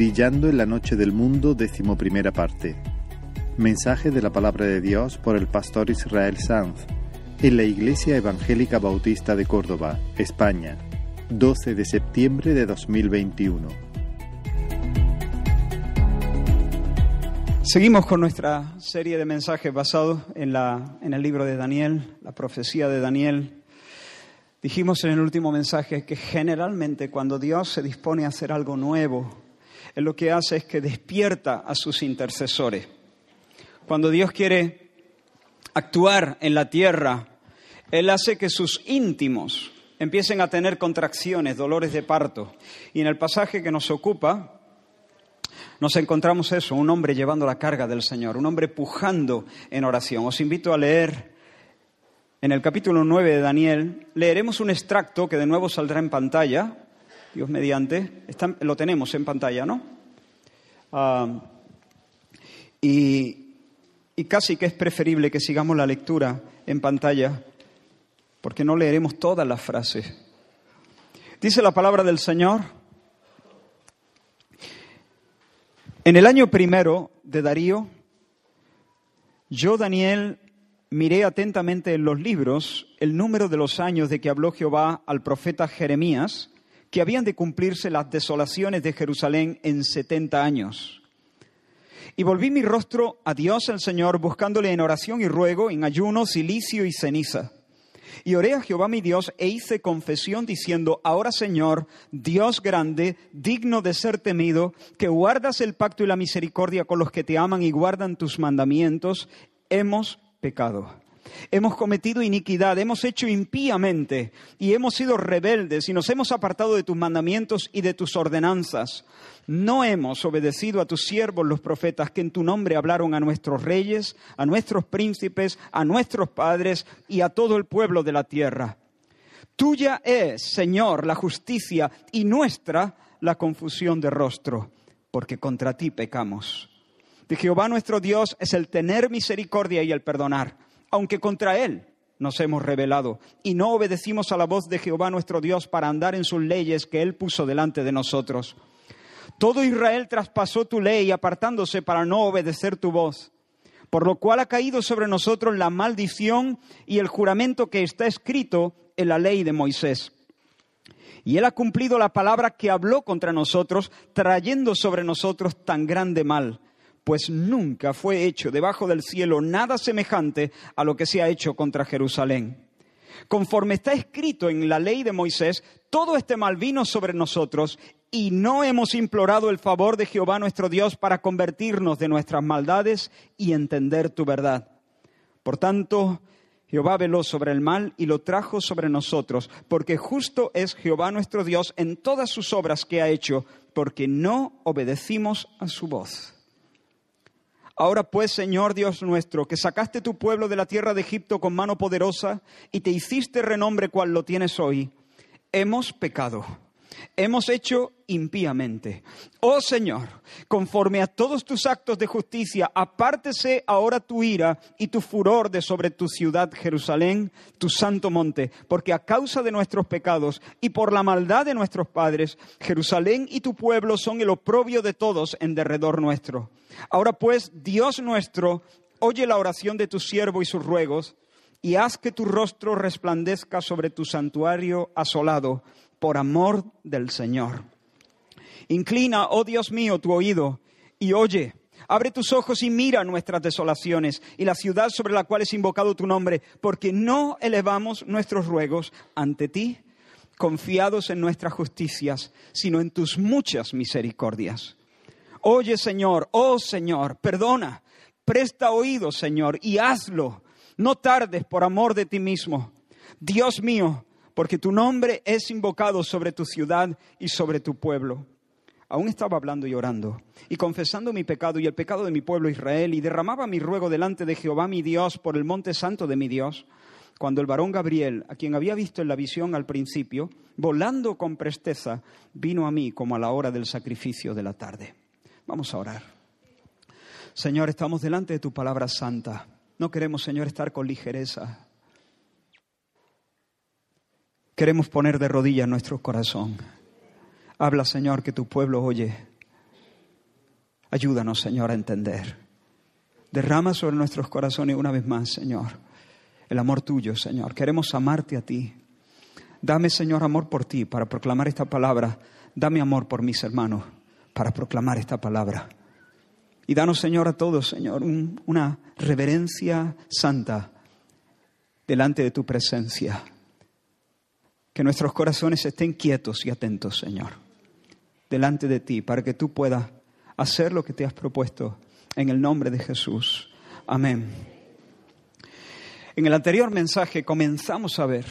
Brillando en la noche del mundo, decimoprimera parte. Mensaje de la palabra de Dios por el pastor Israel Sanz en la Iglesia Evangélica Bautista de Córdoba, España, 12 de septiembre de 2021. Seguimos con nuestra serie de mensajes basados en, la, en el libro de Daniel, la profecía de Daniel. Dijimos en el último mensaje que generalmente cuando Dios se dispone a hacer algo nuevo, Él lo que hace es que despierta a sus intercesores. Cuando Dios quiere actuar en la tierra, Él hace que sus íntimos empiecen a tener contracciones, dolores de parto. Y en el pasaje que nos ocupa, nos encontramos eso, un hombre llevando la carga del Señor, un hombre pujando en oración. Os invito a leer en el capítulo 9 de Daniel, leeremos un extracto que de nuevo saldrá en pantalla, Dios mediante, lo tenemos en pantalla, ¿no? Ah, y, y casi que es preferible que sigamos la lectura en pantalla, porque no leeremos todas las frases. Dice la palabra del Señor, en el año primero de Darío, yo, Daniel, miré atentamente en los libros el número de los años de que habló Jehová al profeta Jeremías, que habían de cumplirse las desolaciones de Jerusalén en setenta años. Y volví mi rostro a Dios el Señor, buscándole en oración y ruego, en ayuno, silicio y ceniza. Y oré a Jehová mi Dios e hice confesión diciendo, ahora Señor, Dios grande, digno de ser temido, que guardas el pacto y la misericordia con los que te aman y guardan tus mandamientos, hemos pecado. Hemos cometido iniquidad, hemos hecho impíamente y hemos sido rebeldes y nos hemos apartado de tus mandamientos y de tus ordenanzas. No hemos obedecido a tus siervos los profetas que en tu nombre hablaron a nuestros reyes, a nuestros príncipes, a nuestros padres y a todo el pueblo de la tierra. Tuya es, Señor, la justicia y nuestra la confusión de rostro, porque contra ti pecamos de Jehová nuestro Dios es el tener misericordia y el perdonar, aunque contra Él nos hemos rebelado y no obedecimos a la voz de Jehová nuestro Dios para andar en sus leyes que Él puso delante de nosotros. Todo Israel traspasó tu ley apartándose para no obedecer tu voz, por lo cual ha caído sobre nosotros la maldición y el juramento que está escrito en la ley de Moisés. Y Él ha cumplido la palabra que habló contra nosotros, trayendo sobre nosotros tan grande mal pues nunca fue hecho debajo del cielo nada semejante a lo que se ha hecho contra Jerusalén. Conforme está escrito en la ley de Moisés, todo este mal vino sobre nosotros y no hemos implorado el favor de Jehová nuestro Dios para convertirnos de nuestras maldades y entender tu verdad. Por tanto, Jehová veló sobre el mal y lo trajo sobre nosotros, porque justo es Jehová nuestro Dios en todas sus obras que ha hecho, porque no obedecimos a su voz. Ahora pues, Señor Dios nuestro, que sacaste tu pueblo de la tierra de Egipto con mano poderosa y te hiciste renombre cual lo tienes hoy, hemos pecado hemos hecho impíamente. Oh Señor, conforme a todos tus actos de justicia, apártese ahora tu ira y tu furor de sobre tu ciudad Jerusalén, tu santo monte, porque a causa de nuestros pecados y por la maldad de nuestros padres, Jerusalén y tu pueblo son el oprobio de todos en derredor nuestro. Ahora pues, Dios nuestro, oye la oración de tu siervo y sus ruegos, y haz que tu rostro resplandezca sobre tu santuario asolado por amor del Señor. Inclina, oh Dios mío, tu oído y oye. Abre tus ojos y mira nuestras desolaciones y la ciudad sobre la cual es invocado tu nombre, porque no elevamos nuestros ruegos ante ti, confiados en nuestras justicias, sino en tus muchas misericordias. Oye, Señor, oh Señor, perdona, presta oído, Señor, y hazlo. No tardes por amor de ti mismo. Dios mío, porque tu nombre es invocado sobre tu ciudad y sobre tu pueblo. Aún estaba hablando y orando, y confesando mi pecado y el pecado de mi pueblo Israel, y derramaba mi ruego delante de Jehová mi Dios por el monte santo de mi Dios, cuando el varón Gabriel, a quien había visto en la visión al principio, volando con presteza, vino a mí como a la hora del sacrificio de la tarde. Vamos a orar. Señor, estamos delante de tu palabra santa. No queremos, Señor, estar con ligereza. Queremos poner de rodillas nuestro corazón. Habla, Señor, que tu pueblo oye. Ayúdanos, Señor, a entender. Derrama sobre nuestros corazones una vez más, Señor, el amor tuyo, Señor. Queremos amarte a ti. Dame, Señor, amor por ti para proclamar esta palabra. Dame amor por mis hermanos para proclamar esta palabra. Y danos, Señor, a todos, Señor, una reverencia santa delante de tu presencia. Que nuestros corazones estén quietos y atentos, Señor, delante de ti, para que tú puedas hacer lo que te has propuesto en el nombre de Jesús. Amén. En el anterior mensaje comenzamos a ver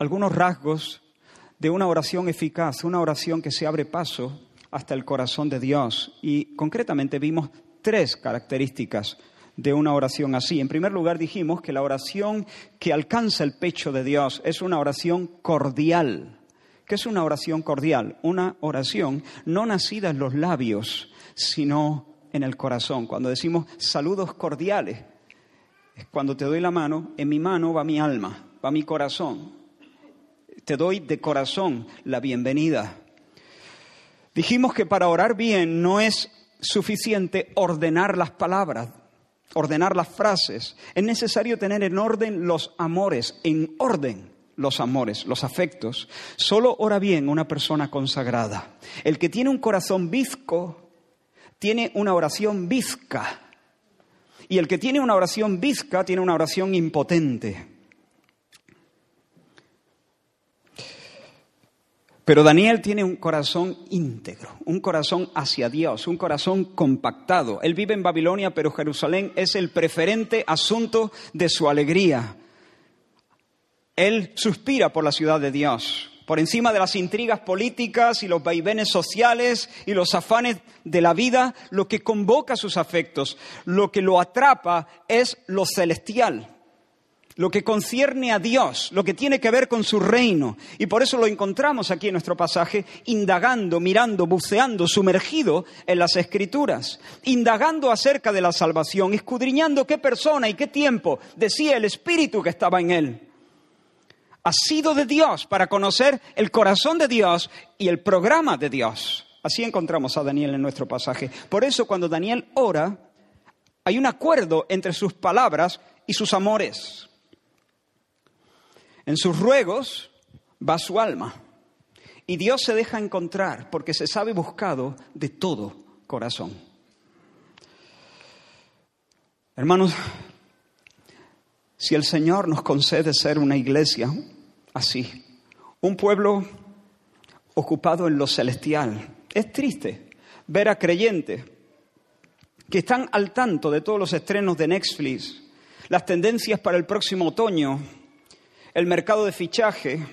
algunos rasgos de una oración eficaz, una oración que se abre paso hasta el corazón de Dios. Y concretamente vimos tres características de una oración así. En primer lugar dijimos que la oración que alcanza el pecho de Dios es una oración cordial. ¿Qué es una oración cordial? Una oración no nacida en los labios, sino en el corazón. Cuando decimos saludos cordiales, es cuando te doy la mano, en mi mano va mi alma, va mi corazón. Te doy de corazón la bienvenida. Dijimos que para orar bien no es suficiente ordenar las palabras, ordenar las frases. Es necesario tener en orden los amores, en orden los amores, los afectos. Solo ora bien una persona consagrada. El que tiene un corazón bizco tiene una oración bizca. Y el que tiene una oración bizca tiene una oración impotente. Pero Daniel tiene un corazón íntegro, un corazón hacia Dios, un corazón compactado. Él vive en Babilonia, pero Jerusalén es el preferente asunto de su alegría. Él suspira por la ciudad de Dios, por encima de las intrigas políticas y los vaivenes sociales y los afanes de la vida, lo que convoca sus afectos, lo que lo atrapa es lo celestial lo que concierne a Dios, lo que tiene que ver con su reino. Y por eso lo encontramos aquí en nuestro pasaje, indagando, mirando, buceando, sumergido en las escrituras, indagando acerca de la salvación, escudriñando qué persona y qué tiempo decía el Espíritu que estaba en él. Ha sido de Dios para conocer el corazón de Dios y el programa de Dios. Así encontramos a Daniel en nuestro pasaje. Por eso cuando Daniel ora, hay un acuerdo entre sus palabras y sus amores. En sus ruegos va su alma. Y Dios se deja encontrar porque se sabe buscado de todo corazón. Hermanos, si el Señor nos concede ser una iglesia así, un pueblo ocupado en lo celestial, es triste ver a creyentes que están al tanto de todos los estrenos de Netflix, las tendencias para el próximo otoño, el mercado de fichaje,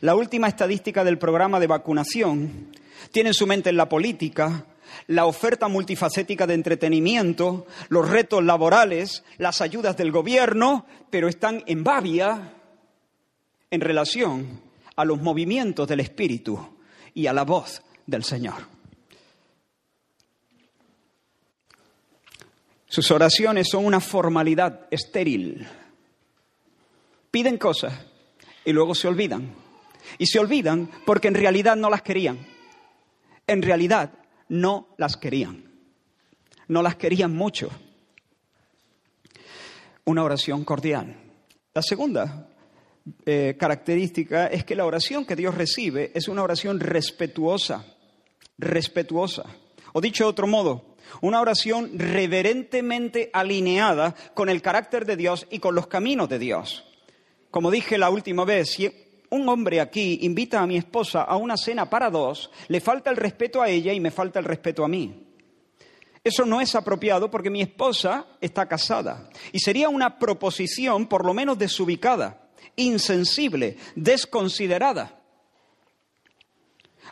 la última estadística del programa de vacunación, tienen su mente en la política, la oferta multifacética de entretenimiento, los retos laborales, las ayudas del gobierno, pero están en babia en relación a los movimientos del Espíritu y a la voz del Señor. Sus oraciones son una formalidad estéril piden cosas y luego se olvidan. Y se olvidan porque en realidad no las querían. En realidad no las querían. No las querían mucho. Una oración cordial. La segunda eh, característica es que la oración que Dios recibe es una oración respetuosa. Respetuosa. O dicho de otro modo, una oración reverentemente alineada con el carácter de Dios y con los caminos de Dios. Como dije la última vez, si un hombre aquí invita a mi esposa a una cena para dos, le falta el respeto a ella y me falta el respeto a mí. Eso no es apropiado porque mi esposa está casada y sería una proposición por lo menos desubicada, insensible, desconsiderada.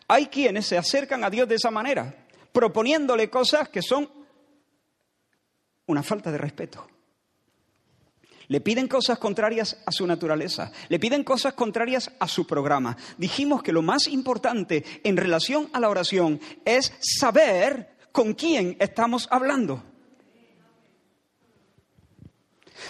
Hay quienes se acercan a Dios de esa manera, proponiéndole cosas que son una falta de respeto. Le piden cosas contrarias a su naturaleza, le piden cosas contrarias a su programa. Dijimos que lo más importante en relación a la oración es saber con quién estamos hablando.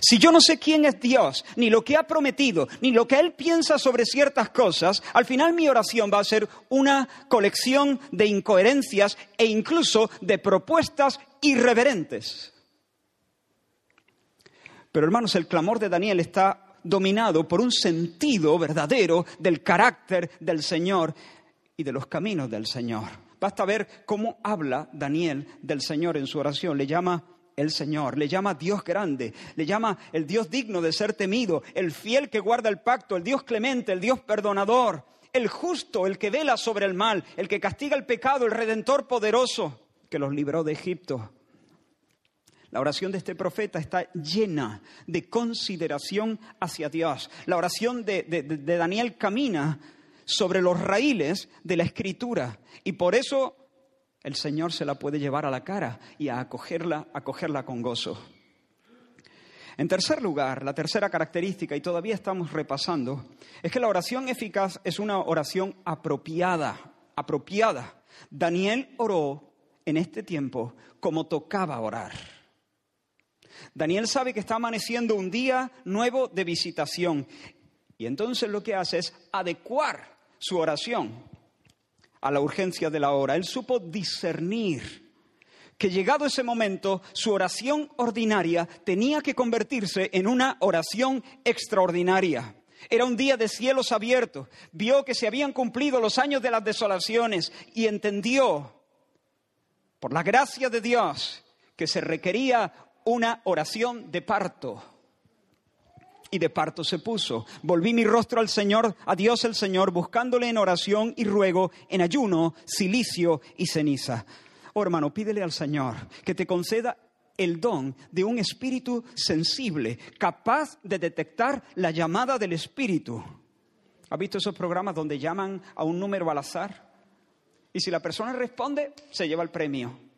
Si yo no sé quién es Dios, ni lo que ha prometido, ni lo que Él piensa sobre ciertas cosas, al final mi oración va a ser una colección de incoherencias e incluso de propuestas irreverentes. Pero hermanos, el clamor de Daniel está dominado por un sentido verdadero del carácter del Señor y de los caminos del Señor. Basta ver cómo habla Daniel del Señor en su oración. Le llama el Señor, le llama Dios grande, le llama el Dios digno de ser temido, el fiel que guarda el pacto, el Dios clemente, el Dios perdonador, el justo, el que vela sobre el mal, el que castiga el pecado, el redentor poderoso que los libró de Egipto. La oración de este profeta está llena de consideración hacia Dios. La oración de, Daniel camina sobre los raíles de la escritura y por eso el Señor se la puede llevar a la cara y a acogerla, acogerla con gozo. En tercer lugar, la tercera característica, y todavía estamos repasando, es que la oración eficaz es una oración apropiada, apropiada. Daniel oró en este tiempo como tocaba orar. Daniel sabe que está amaneciendo un día nuevo de visitación y entonces lo que hace es adecuar su oración a la urgencia de la hora. Él supo discernir que llegado ese momento su oración ordinaria tenía que convertirse en una oración extraordinaria. Era un día de cielos abiertos, vio que se habían cumplido los años de las desolaciones y entendió, por la gracia de Dios, que se requería una oración de parto. Y de parto se puso. Volví mi rostro al Señor, a Dios el Señor, buscándole en oración y ruego, en ayuno, silicio y ceniza. Oh hermano, pídele al Señor que te conceda el don de un espíritu sensible, capaz de detectar la llamada del espíritu. ¿Ha visto esos programas donde llaman a un número al azar? Y si la persona responde, se lleva el premio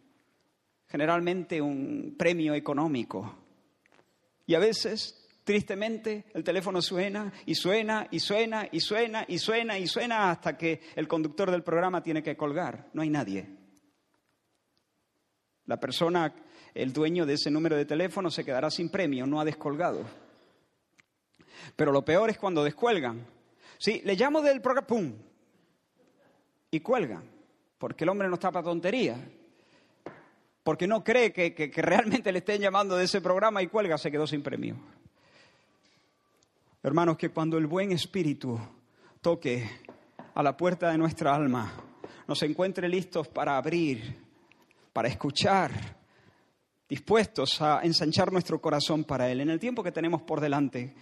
generalmente un premio económico. Y a veces, tristemente, el teléfono suena y suena y suena y suena y suena y suena hasta que el conductor del programa tiene que colgar. No hay nadie. La persona, el dueño de ese número de teléfono, se quedará sin premio, no ha descolgado. Pero lo peor es cuando descuelgan. Sí, le llamo del programa, ¡pum! Y cuelgan, porque el hombre no está para tonterías porque no cree que, realmente le estén llamando de ese programa y cuelga, se quedó sin premio. Hermanos, que cuando el buen espíritu toque a la puerta de nuestra alma, nos encuentre listos para abrir, para escuchar, dispuestos a ensanchar nuestro corazón para Él. En el tiempo que tenemos por delante,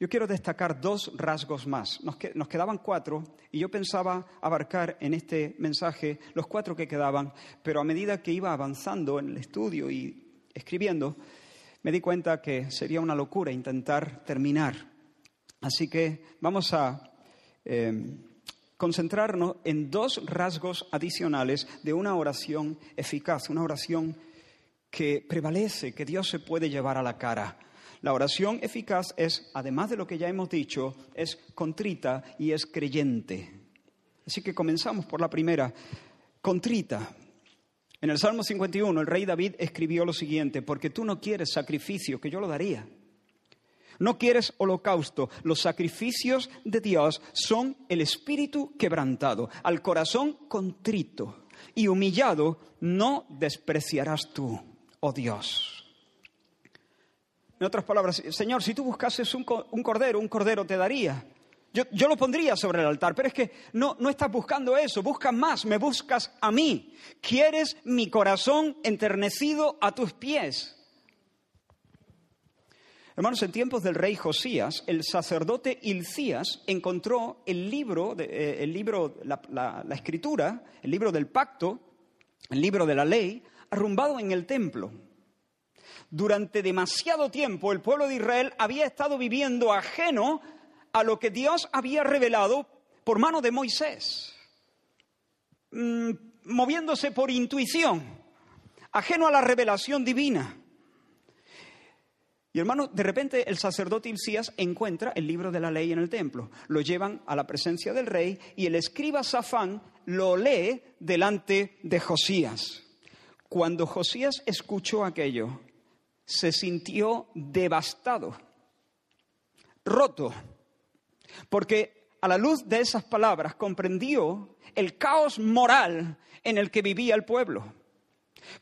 yo quiero destacar dos rasgos más. Nos, quedaban cuatro y yo pensaba abarcar en este mensaje los cuatro que quedaban, pero a medida que iba avanzando en el estudio y escribiendo, me di cuenta que sería una locura intentar terminar. Así que vamos a em, concentrarnos en dos rasgos adicionales de una oración eficaz, una oración que prevalece, que Dios se puede llevar a la cara. La oración eficaz es, además de lo que ya hemos dicho, es contrita y es creyente. Así que comenzamos por la primera, contrita. En el Salmo 51 el rey David escribió lo siguiente, porque tú no quieres sacrificio, que yo lo daría. No quieres holocausto. Los sacrificios de Dios son el espíritu quebrantado, al corazón contrito y humillado no despreciarás tú, oh Dios. En otras palabras, Señor, si tú buscases un, cordero, un cordero te daría. Yo, yo, lo pondría sobre el altar, pero es que no, no estás buscando eso, buscas más, me buscas a mí. Quieres mi corazón enternecido a tus pies. Hermanos, en tiempos del rey Josías, el sacerdote Hilcías encontró el libro, eh, el libro la escritura, el libro del pacto, el libro de la ley, arrumbado en el templo. Durante demasiado tiempo el pueblo de Israel había estado viviendo ajeno a lo que Dios había revelado por mano de Moisés, mm, moviéndose por intuición, ajeno a la revelación divina. Y hermano, de repente el sacerdote Hilcías encuentra el libro de la ley en el templo. Lo llevan a la presencia del rey y el escriba Safán lo lee delante de Josías. Cuando Josías escuchó aquello, se sintió devastado, roto, porque a la luz de esas palabras comprendió el caos moral en el que vivía el pueblo.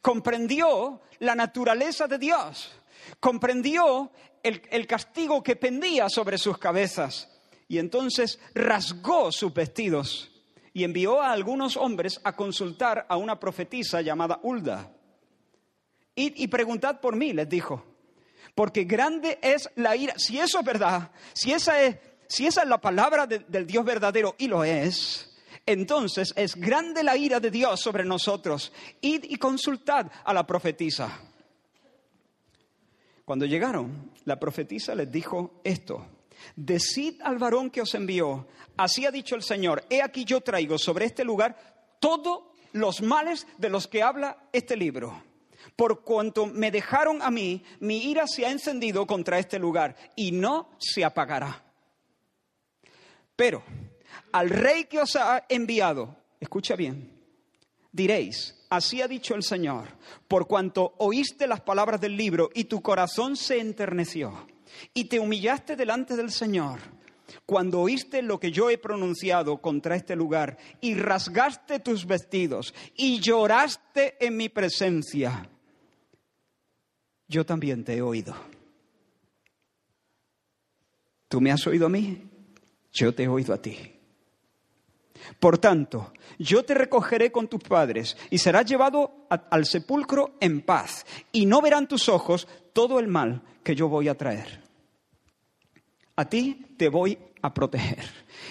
comprendió la naturaleza de Dios, comprendió el, el castigo que pendía sobre sus cabezas y entonces rasgó sus vestidos y envió a algunos hombres a consultar a una profetisa llamada Hulda. Y preguntad por mí, les dijo, porque grande es la ira. Si eso es verdad, si esa es, si esa es la palabra del Dios verdadero, y lo es, entonces es grande la ira de Dios sobre nosotros. Id y consultad a la profetisa. Cuando llegaron, la profetisa les dijo esto. Decid al varón que os envió, así ha dicho el Señor, he aquí yo traigo sobre este lugar todos los males de los que habla este libro. Por cuanto me dejaron a mí, mi ira se ha encendido contra este lugar y no se apagará. Pero al rey que os ha enviado, escucha bien, diréis, así ha dicho el Señor, por cuanto oíste las palabras del libro y tu corazón se enterneció y te humillaste delante del Señor, cuando oíste lo que yo he pronunciado contra este lugar y rasgaste tus vestidos y lloraste en mi presencia, yo también te he oído. Tú me has oído a mí, yo te he oído a ti. Por tanto, yo te recogeré con tus padres y serás llevado al sepulcro en paz y no verán tus ojos todo el mal que yo voy a traer. A ti te voy a proteger.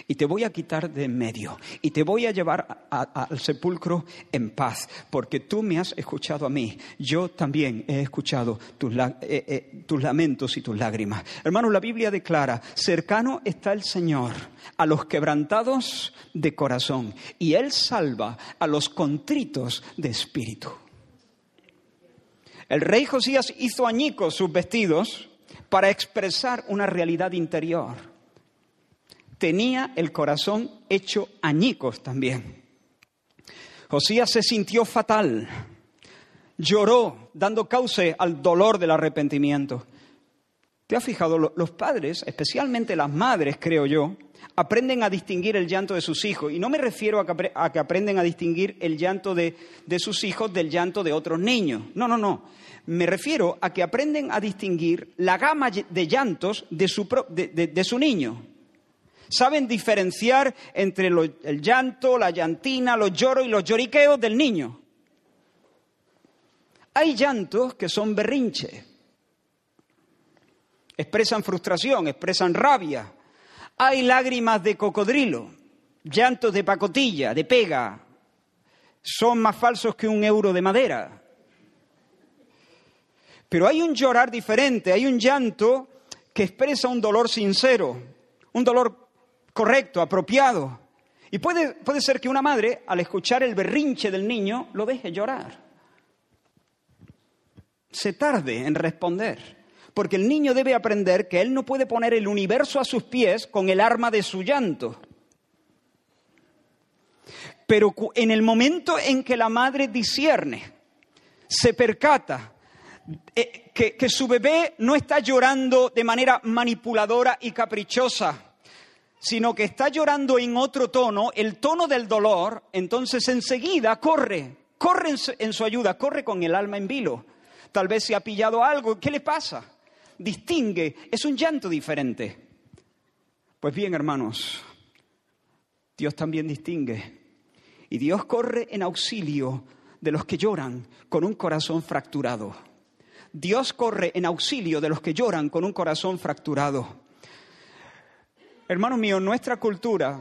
Y te voy a quitar de en medio. Y te voy a llevar al sepulcro en paz, porque tú me has escuchado a mí, yo también he escuchado tus, eh, eh, tus lamentos y tus lágrimas. Hermanos, la Biblia declara, cercano está el Señor a los quebrantados de corazón. Y Él salva a los contritos de espíritu. El rey Josías hizo añicos sus vestidos para expresar una realidad interior tenía el corazón hecho añicos también. Josías se sintió fatal, lloró, dando cauce al dolor del arrepentimiento. ¿Te has fijado? Los padres, especialmente las madres, creo yo, aprenden a distinguir el llanto de sus hijos. Y no me refiero a que, aprenden a distinguir el llanto de, sus hijos del llanto de otros niños. No, no, no. Me refiero a que aprenden a distinguir la gama de llantos de su, de su niño. Saben diferenciar entre el llanto, la llantina, los lloros y los lloriqueos del niño. Hay llantos que son berrinche. Expresan frustración, expresan rabia. Hay lágrimas de cocodrilo, llantos de pacotilla, de pega. Son más falsos que un euro de madera. Pero hay un llorar diferente, hay un llanto que expresa un dolor sincero, un dolor correcto, apropiado. Y puede, puede ser que una madre, al escuchar el berrinche del niño, lo deje llorar. Se tarde en responder, porque el niño debe aprender que él no puede poner el universo a sus pies con el arma de su llanto. Pero en el momento en que la madre discierne, se percata eh, que, que su bebé no está llorando de manera manipuladora y caprichosa, sino que está llorando en otro tono, el tono del dolor, entonces enseguida corre, corre en su, ayuda, corre con el alma en vilo. Tal vez se ha pillado algo, ¿qué le pasa? Distingue, es un llanto diferente. Pues bien, hermanos, Dios también distingue. Y Dios corre en auxilio de los que lloran con un corazón fracturado. Dios corre en auxilio de los que lloran con un corazón fracturado. Hermanos míos, nuestra cultura,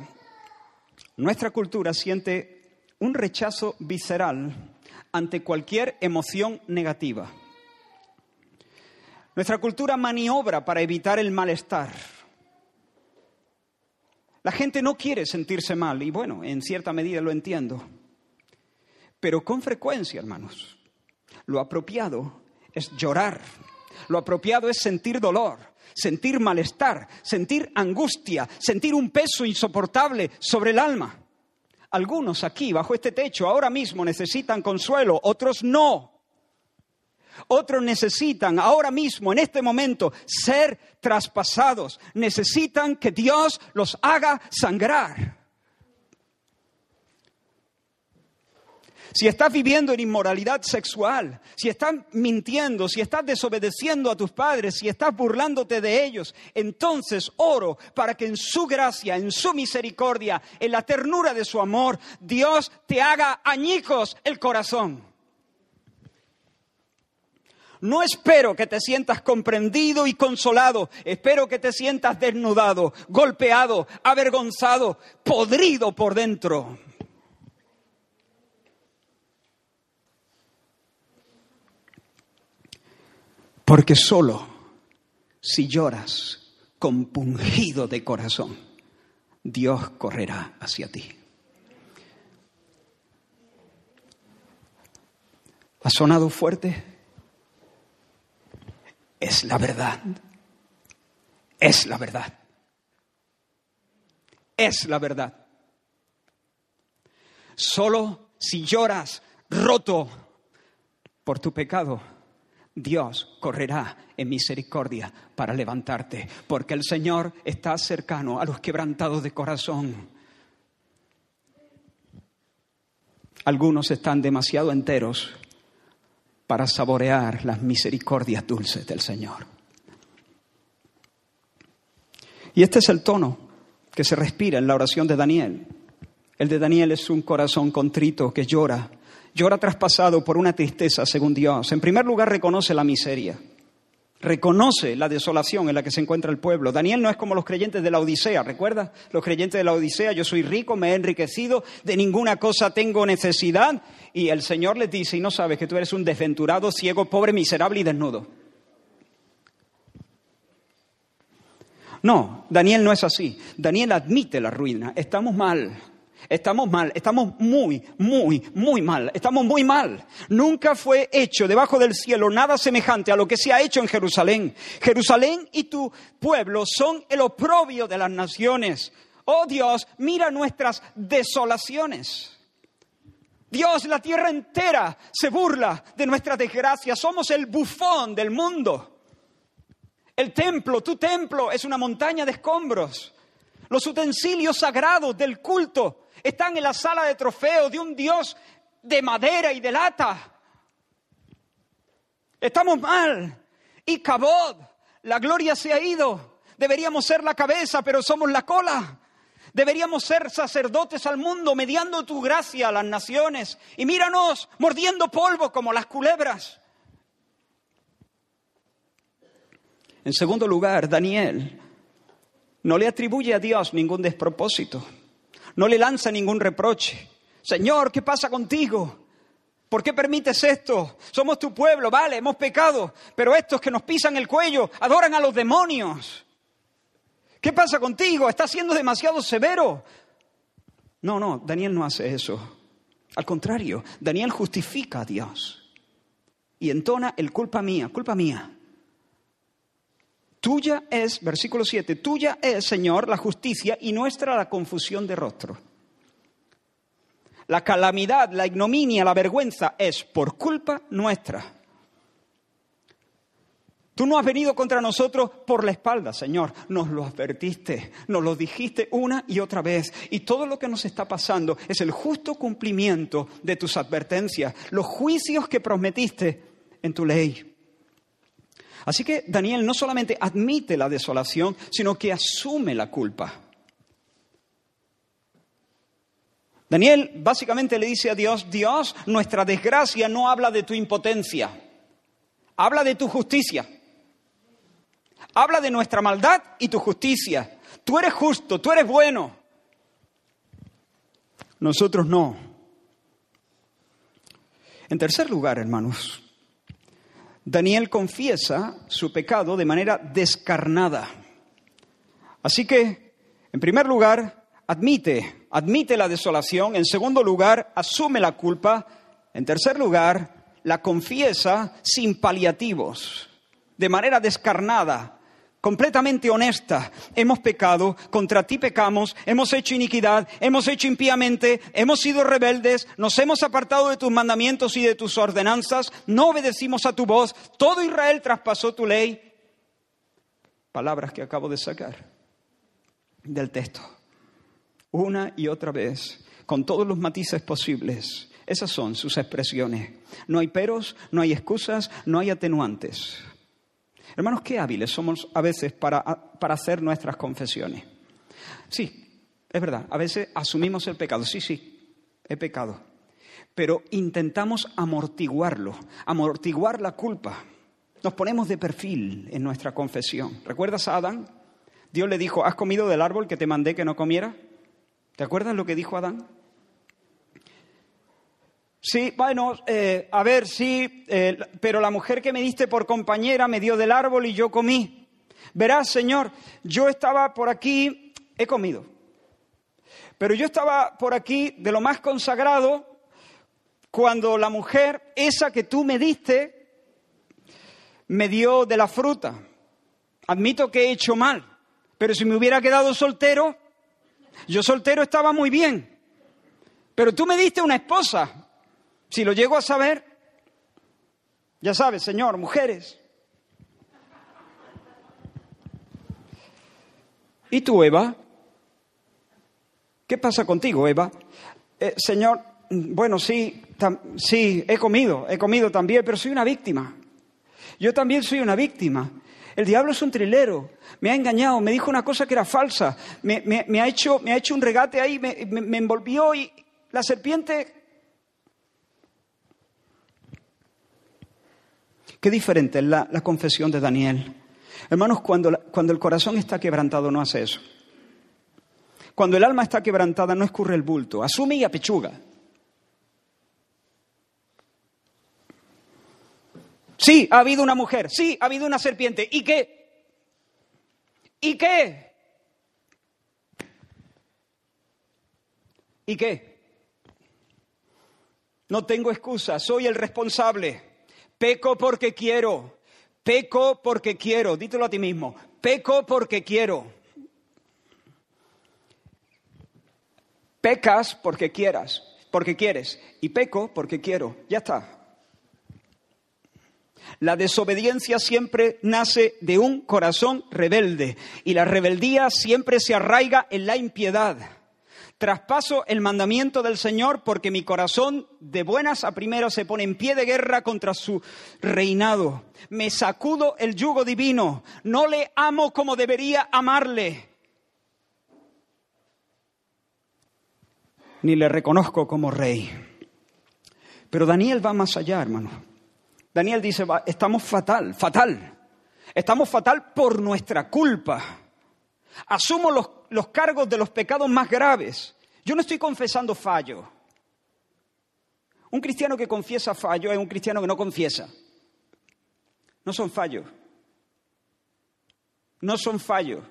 nuestra cultura siente un rechazo visceral ante cualquier emoción negativa. Nuestra cultura maniobra para evitar el malestar. La gente no quiere sentirse mal y bueno, en cierta medida lo entiendo. Pero con frecuencia, hermanos, lo apropiado es llorar. Lo apropiado es sentir dolor sentir malestar, sentir angustia, sentir un peso insoportable sobre el alma. Algunos aquí, bajo este techo, ahora mismo necesitan consuelo, otros no. Otros necesitan ahora mismo, en este momento, ser traspasados. Necesitan que Dios los haga sangrar. Si estás viviendo en inmoralidad sexual, si estás mintiendo, si estás desobedeciendo a tus padres, si estás burlándote de ellos, entonces oro para que en su gracia, en su misericordia, en la ternura de su amor, Dios te haga añicos el corazón. No espero que te sientas comprendido y consolado, espero que te sientas desnudado, golpeado, avergonzado, podrido por dentro. Porque solo si lloras compungido de corazón, Dios correrá hacia ti. ¿Ha sonado fuerte? Es la verdad. Es la verdad. Es la verdad. Solo si lloras roto por tu pecado, Dios correrá en misericordia para levantarte, porque el Señor está cercano a los quebrantados de corazón. Algunos están demasiado enteros para saborear las misericordias dulces del Señor. Y este es el tono que se respira en la oración de Daniel. El de Daniel es un corazón contrito que llora llora traspasado por una tristeza, según Dios. En primer lugar, reconoce la miseria. Reconoce la desolación en la que se encuentra el pueblo. Daniel no es como los creyentes de la Odisea, ¿recuerda? Los creyentes de la Odisea, yo soy rico, me he enriquecido, de ninguna cosa tengo necesidad. Y el Señor les dice, y no sabes que tú eres un desventurado, ciego, pobre, miserable y desnudo. No, Daniel no es así. Daniel admite la ruina. Estamos mal. Estamos mal, estamos muy, muy, muy mal, estamos muy mal. Nunca fue hecho debajo del cielo nada semejante a lo que se ha hecho en Jerusalén. Jerusalén y tu pueblo son el oprobio de las naciones. Oh Dios, mira nuestras desolaciones. Dios, la tierra entera se burla de nuestra desgracia. Somos el bufón del mundo. El templo, tu templo, es una montaña de escombros. Los utensilios sagrados del culto están en la sala de trofeos de un Dios de madera y de lata. Estamos mal. Y Cabod, la gloria se ha ido. Deberíamos ser la cabeza, pero somos la cola. Deberíamos ser sacerdotes al mundo, mediando tu gracia a las naciones. Y míranos, mordiendo polvo como las culebras. En segundo lugar, Daniel no le atribuye a Dios ningún despropósito no le lanza ningún reproche. Señor, ¿qué pasa contigo? ¿Por qué permites esto? Somos tu pueblo, vale, hemos pecado, pero estos que nos pisan el cuello adoran a los demonios. ¿Qué pasa contigo? Estás siendo demasiado severo. No, no, Daniel no hace eso. Al contrario, Daniel justifica a Dios y entona el culpa mía, culpa mía. Tuya es, versículo 7, tuya es, Señor, la justicia y nuestra la confusión de rostro. La calamidad, la ignominia, la vergüenza es por culpa nuestra. Tú no has venido contra nosotros por la espalda, Señor. Nos lo advertiste, nos lo dijiste una y otra vez. Y todo lo que nos está pasando es el justo cumplimiento de tus advertencias, los juicios que prometiste en tu ley. Así que Daniel no solamente admite la desolación, sino que asume la culpa. Daniel básicamente le dice a Dios, Dios, nuestra desgracia no habla de tu impotencia, habla de tu justicia. Habla de nuestra maldad y tu justicia. Tú eres justo, tú eres bueno. Nosotros no. En tercer lugar, hermanos, Daniel confiesa su pecado de manera descarnada. Así que, en primer lugar, admite, admite la desolación. En segundo lugar, asume la culpa. En tercer lugar, la confiesa sin paliativos, de manera descarnada, completamente honesta. Hemos pecado, contra ti pecamos, hemos hecho iniquidad, hemos hecho impíamente, hemos sido rebeldes, nos hemos apartado de tus mandamientos y de tus ordenanzas, no obedecimos a tu voz, todo Israel traspasó tu ley. Palabras que acabo de sacar del texto. Una y otra vez, con todos los matices posibles, Esas son sus expresiones. No hay peros, no hay excusas, no hay atenuantes. Hermanos, qué hábiles somos a veces para, para hacer nuestras confesiones. Sí, es verdad, a veces asumimos el pecado. Sí, sí, he pecado. Pero intentamos amortiguarlo, amortiguar la culpa. Nos ponemos de perfil en nuestra confesión. ¿Recuerdas a Adán? Dios le dijo, ¿has comido del árbol que te mandé que no comiera? ¿Te acuerdas lo que dijo Adán? Sí, bueno, eh, a ver, sí, eh, pero la mujer que me diste por compañera me dio del árbol y yo comí. Verás, Señor, yo estaba por aquí, he comido, pero yo estaba por aquí de lo más consagrado cuando la mujer, esa que tú me diste, me dio de la fruta. Admito que he hecho mal, pero si me hubiera quedado soltero, yo soltero estaba muy bien. Pero tú me diste una esposa. Si lo llego a saber, ya sabes, Señor, mujeres. ¿Y tú, Eva? ¿Qué pasa contigo, Eva? Eh, señor, bueno, sí, sí, he comido, he comido también, pero soy una víctima. Yo también soy una víctima. El diablo es un trilero, me ha engañado, me dijo una cosa que era falsa, me, ha, hecho, me ha, hecho, un regate ahí, me, envolvió y la serpiente... Qué diferente es la, confesión de Daniel. Hermanos, cuando, cuando el corazón está quebrantado no hace eso. Cuando el alma está quebrantada no escurre el bulto, asume y apechuga. Sí, ha habido una mujer, sí, ha habido una serpiente. ¿Y qué? ¿Y qué? ¿Y qué? No tengo excusa, soy el responsable. Peco porque quiero. Peco porque quiero. Dítelo a ti mismo. Peco porque quiero. Pecas porque quieras, porque quieres. Y peco porque quiero. Ya está. La desobediencia siempre nace de un corazón rebelde y la rebeldía siempre se arraiga en la impiedad. Traspaso el mandamiento del Señor porque mi corazón de buenas a primeras se pone en pie de guerra contra su reinado. Me sacudo el yugo divino. No le amo como debería amarle. Ni le reconozco como rey. Pero Daniel va más allá, hermano. Daniel dice, estamos fatal, fatal. Estamos fatal por nuestra culpa. Asumo los, los cargos de los pecados más graves. Yo no estoy confesando fallo. Un cristiano que confiesa fallo es un cristiano que no confiesa. No son fallos. No son fallos.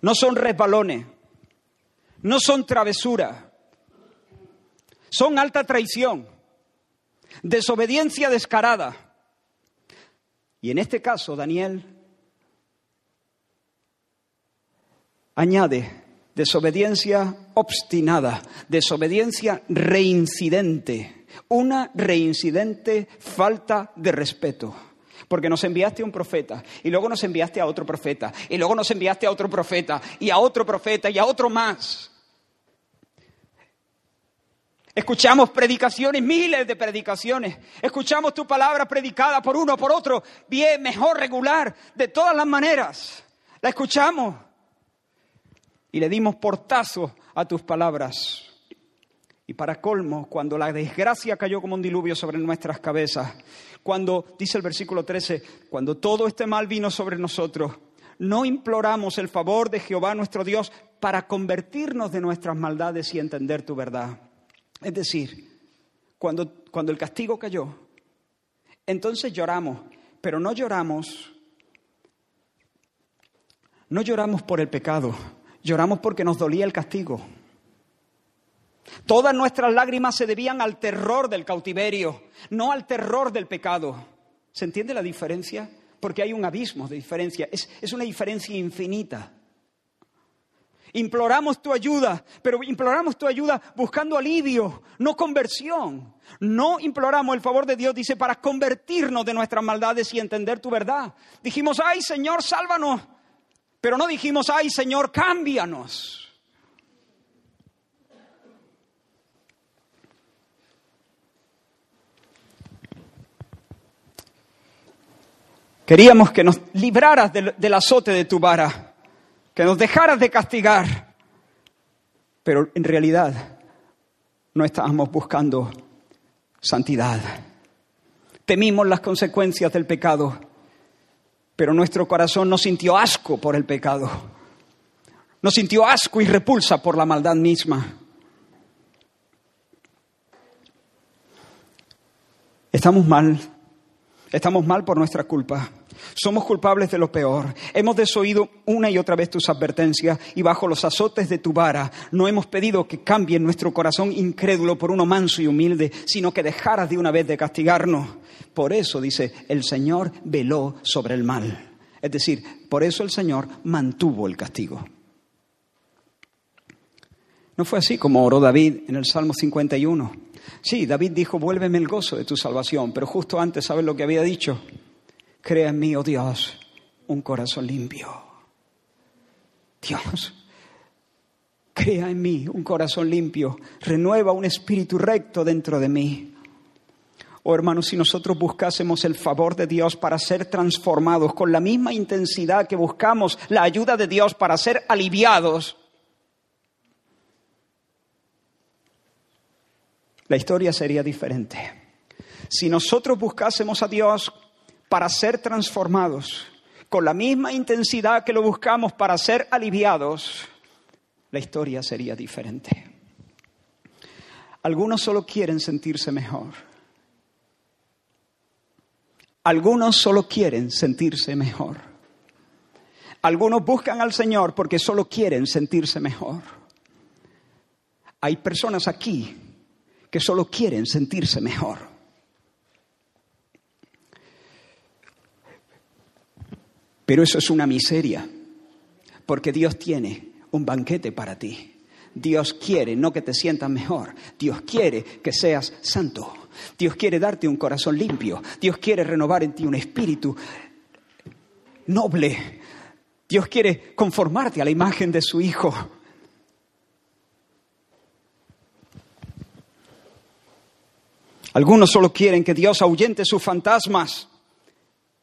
No son resbalones. No son travesuras son alta traición, desobediencia descarada. Y en este caso, Daniel añade desobediencia obstinada, desobediencia reincidente, una reincidente falta de respeto. Porque nos enviaste a un profeta, y luego nos enviaste a otro profeta, y luego nos enviaste a otro profeta, y a otro profeta, y a otro más. Escuchamos predicaciones, miles de predicaciones. Escuchamos tu palabra predicada por uno, por otro, bien, mejor, regular, de todas las maneras. La escuchamos y le dimos portazo a tus palabras. Y para colmo, cuando la desgracia cayó como un diluvio sobre nuestras cabezas, cuando, dice el versículo 13, cuando todo este mal vino sobre nosotros, no imploramos el favor de Jehová nuestro Dios para convertirnos de nuestras maldades y entender tu verdad. Es decir, cuando, cuando el castigo cayó, entonces lloramos, pero no lloramos, no lloramos por el pecado, lloramos porque nos dolía el castigo. Todas nuestras lágrimas se debían al terror del cautiverio, no al terror del pecado. ¿Se entiende la diferencia? Porque hay un abismo de diferencia, es, es una diferencia infinita. Imploramos tu ayuda, pero imploramos tu ayuda buscando alivio, no conversión. No imploramos el favor de Dios, dice, para convertirnos de nuestras maldades y entender tu verdad. Dijimos, ay Señor, sálvanos. Pero no dijimos, ay Señor, cámbianos. Queríamos que nos libraras del, del, azote de tu vara, que nos dejaras de castigar, pero en realidad no estábamos buscando santidad. Temimos las consecuencias del pecado pero nuestro corazón no sintió asco por el pecado. No sintió asco y repulsa por la maldad misma. Estamos mal. Estamos mal por nuestra culpa. Somos culpables de lo peor. Hemos desoído una y otra vez tus advertencias y bajo los azotes de tu vara no hemos pedido que cambie nuestro corazón incrédulo por uno manso y humilde, sino que dejaras de una vez de castigarnos. Por eso, dice, el Señor veló sobre el mal. Es decir, por eso el Señor mantuvo el castigo. No fue así como oró David en el Salmo 51. Sí, David dijo, vuélveme el gozo de tu salvación, pero justo antes, ¿sabes lo que había dicho? Crea en mí, oh Dios, un corazón limpio. Dios, crea en mí un corazón limpio, renueva un espíritu recto dentro de mí. Oh hermanos, si nosotros buscásemos el favor de Dios para ser transformados con la misma intensidad que buscamos la ayuda de Dios para ser aliviados, la historia sería diferente. Si nosotros buscásemos a Dios para ser transformados, con la misma intensidad que lo buscamos para ser aliviados, la historia sería diferente. Algunos solo quieren sentirse mejor. Algunos solo quieren sentirse mejor. Algunos buscan al Señor porque solo quieren sentirse mejor. Hay personas aquí que solo quieren sentirse mejor. Pero eso es una miseria, porque Dios tiene un banquete para ti. Dios quiere no que te sientas mejor, Dios quiere que seas santo. Dios quiere darte un corazón limpio, Dios quiere renovar en ti un espíritu noble. Dios quiere conformarte a la imagen de su Hijo. Algunos solo quieren que Dios ahuyente sus fantasmas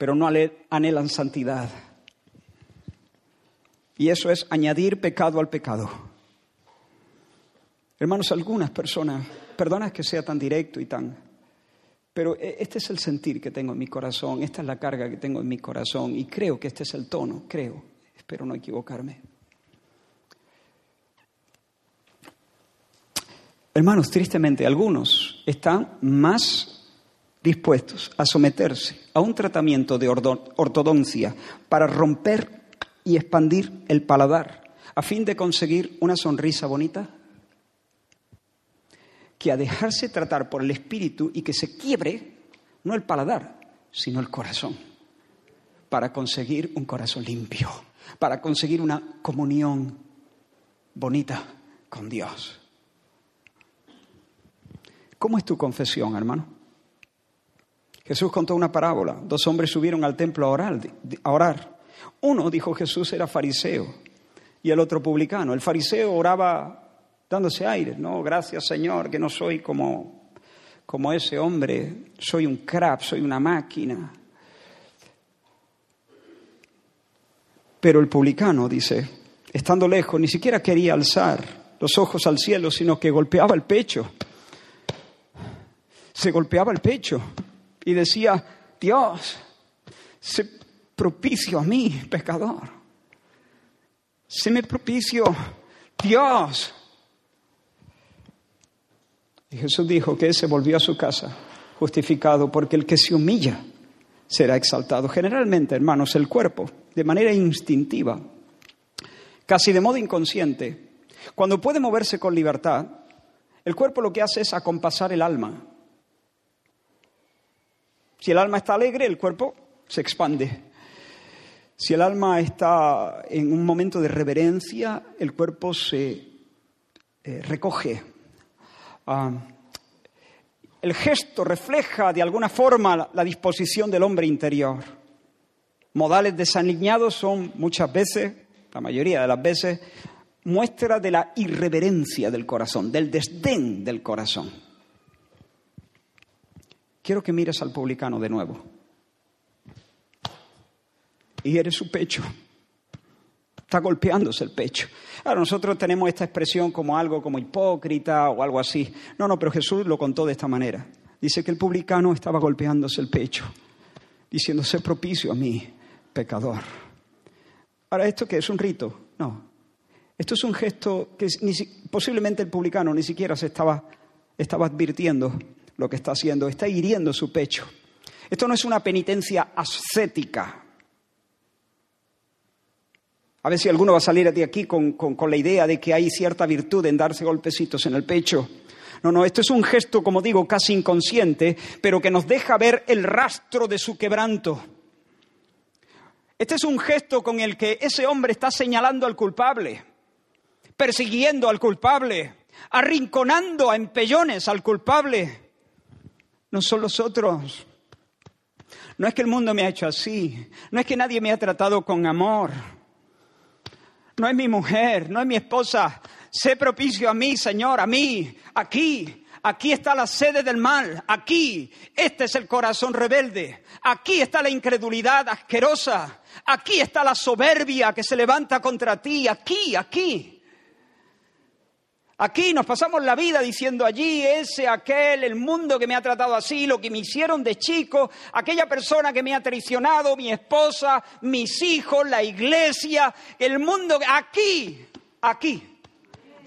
pero no anhelan santidad. Y eso es añadir pecado al pecado. Hermanos, algunas personas, perdona que sea tan directo y tan, pero e, este es el sentir que tengo en mi corazón, esta es la carga que tengo en mi corazón y creo que este es el tono, creo, espero no equivocarme. Hermanos, tristemente, algunos están más dispuestos a someterse a un tratamiento de ortodoncia para romper y expandir el paladar a fin de conseguir una sonrisa bonita, que a dejarse tratar por el espíritu y que se quiebre no el paladar, sino el corazón, para conseguir un corazón limpio, para conseguir una comunión bonita con Dios. ¿Cómo es tu confesión, hermano? Jesús contó una parábola. Dos hombres subieron al templo a orar. Uno, dijo Jesús, era fariseo y el otro publicano. El fariseo oraba dándose aire, ¿no? Gracias Señor, que no soy como, como ese hombre, soy un crap, soy una máquina. Pero el publicano, dice, estando lejos, ni siquiera quería alzar los ojos al cielo, sino que golpeaba el pecho. Se golpeaba el pecho y decía, Dios, se propicio a mí, pecador. Se me propicio, Dios. Y Jesús dijo que ese volvió a su casa justificado porque el que se humilla será exaltado. Generalmente, hermanos, el cuerpo, de manera instintiva, casi de modo inconsciente, cuando puede moverse con libertad, el cuerpo lo que hace es acompasar el alma si el alma está alegre, el cuerpo se expande. Si el alma está en un momento de reverencia, el cuerpo se eh, recoge. Ah, el gesto refleja de alguna forma la disposición del hombre interior. Modales desaliñados son muchas veces, la mayoría de las veces, muestra de la irreverencia del corazón, del desdén del corazón. Quiero que mires al publicano de nuevo. y eres su pecho. Está golpeándose el pecho. Ahora, nosotros tenemos esta expresión como algo como hipócrita o algo así. No, no, pero Jesús lo contó de esta manera. Dice que el publicano estaba golpeándose el pecho, diciendo, sé propicio a mí, pecador. Ahora, ¿esto qué es un rito? No. Esto es un gesto que posiblemente el publicano ni siquiera se estaba, estaba advirtiendo lo que está haciendo, está hiriendo su pecho. Esto no es una penitencia ascética. A ver si alguno va a salir de aquí con, con la idea de que hay cierta virtud en darse golpecitos en el pecho. No, no, esto es un gesto, como digo, casi inconsciente, pero que nos deja ver el rastro de su quebranto. Este es un gesto con el que ese hombre está señalando al culpable, persiguiendo al culpable, arrinconando a empellones al culpable. No son los otros. No es que el mundo me ha hecho así, no es que nadie me ha tratado con amor, no es mi mujer, no es mi esposa, sé propicio a mí, Señor, a mí, aquí. Aquí está la sede del mal, aquí. Este es el corazón rebelde, aquí está la incredulidad asquerosa, aquí está la soberbia que se levanta contra ti, aquí, aquí. Aquí nos pasamos la vida diciendo allí, ese, aquel, el mundo que me ha tratado así, lo que me hicieron de chico, aquella persona que me ha traicionado, mi esposa, mis hijos, la iglesia, el mundo, aquí, aquí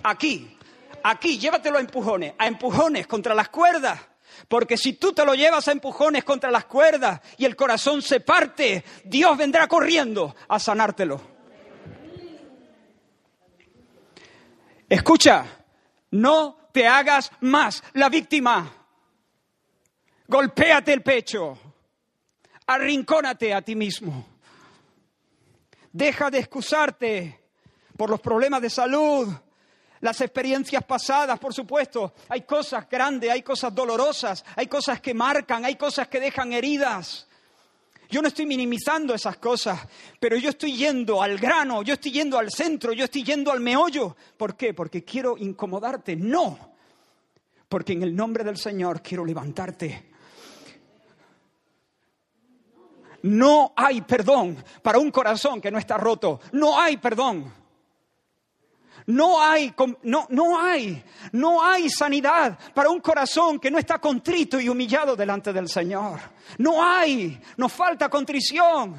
aquí, aquí, llévatelo a empujones, a empujones contra las cuerdas. Porque si tú te lo llevas a empujones contra las cuerdas y el corazón se parte, Dios vendrá corriendo a sanártelo. Escucha, no te hagas más la víctima. Golpéate el pecho. Arrincónate a ti mismo. Deja de excusarte por los problemas de salud, las experiencias pasadas, por supuesto. Hay cosas grandes, hay cosas dolorosas, hay cosas que marcan, hay cosas que dejan heridas. Yo no estoy minimizando esas cosas, pero yo estoy yendo al grano, yo estoy yendo al centro, yo estoy yendo al meollo. ¿Por qué? Porque quiero incomodarte. No, porque en el nombre del Señor quiero levantarte. No hay perdón para un corazón que no está roto. No hay perdón. No hay, no, no hay, no hay sanidad para un corazón que no está contrito y humillado delante del Señor. No hay, nos falta contrición.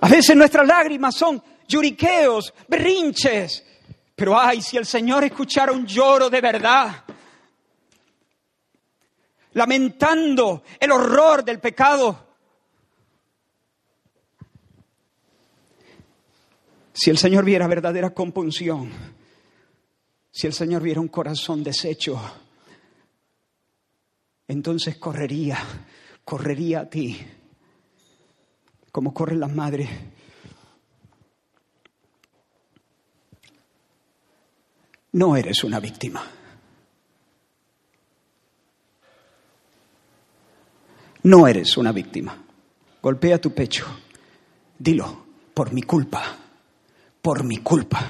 A veces nuestras lágrimas son lloriqueos, berrinches, pero ay, si el Señor escuchara un lloro de verdad, lamentando el horror del pecado, Si el Señor viera verdadera compunción, si el Señor viera un corazón deshecho, entonces correría, correría a ti, como corren las madres. No eres una víctima. No eres una víctima. Golpea tu pecho. Dilo, por mi culpa por mi culpa.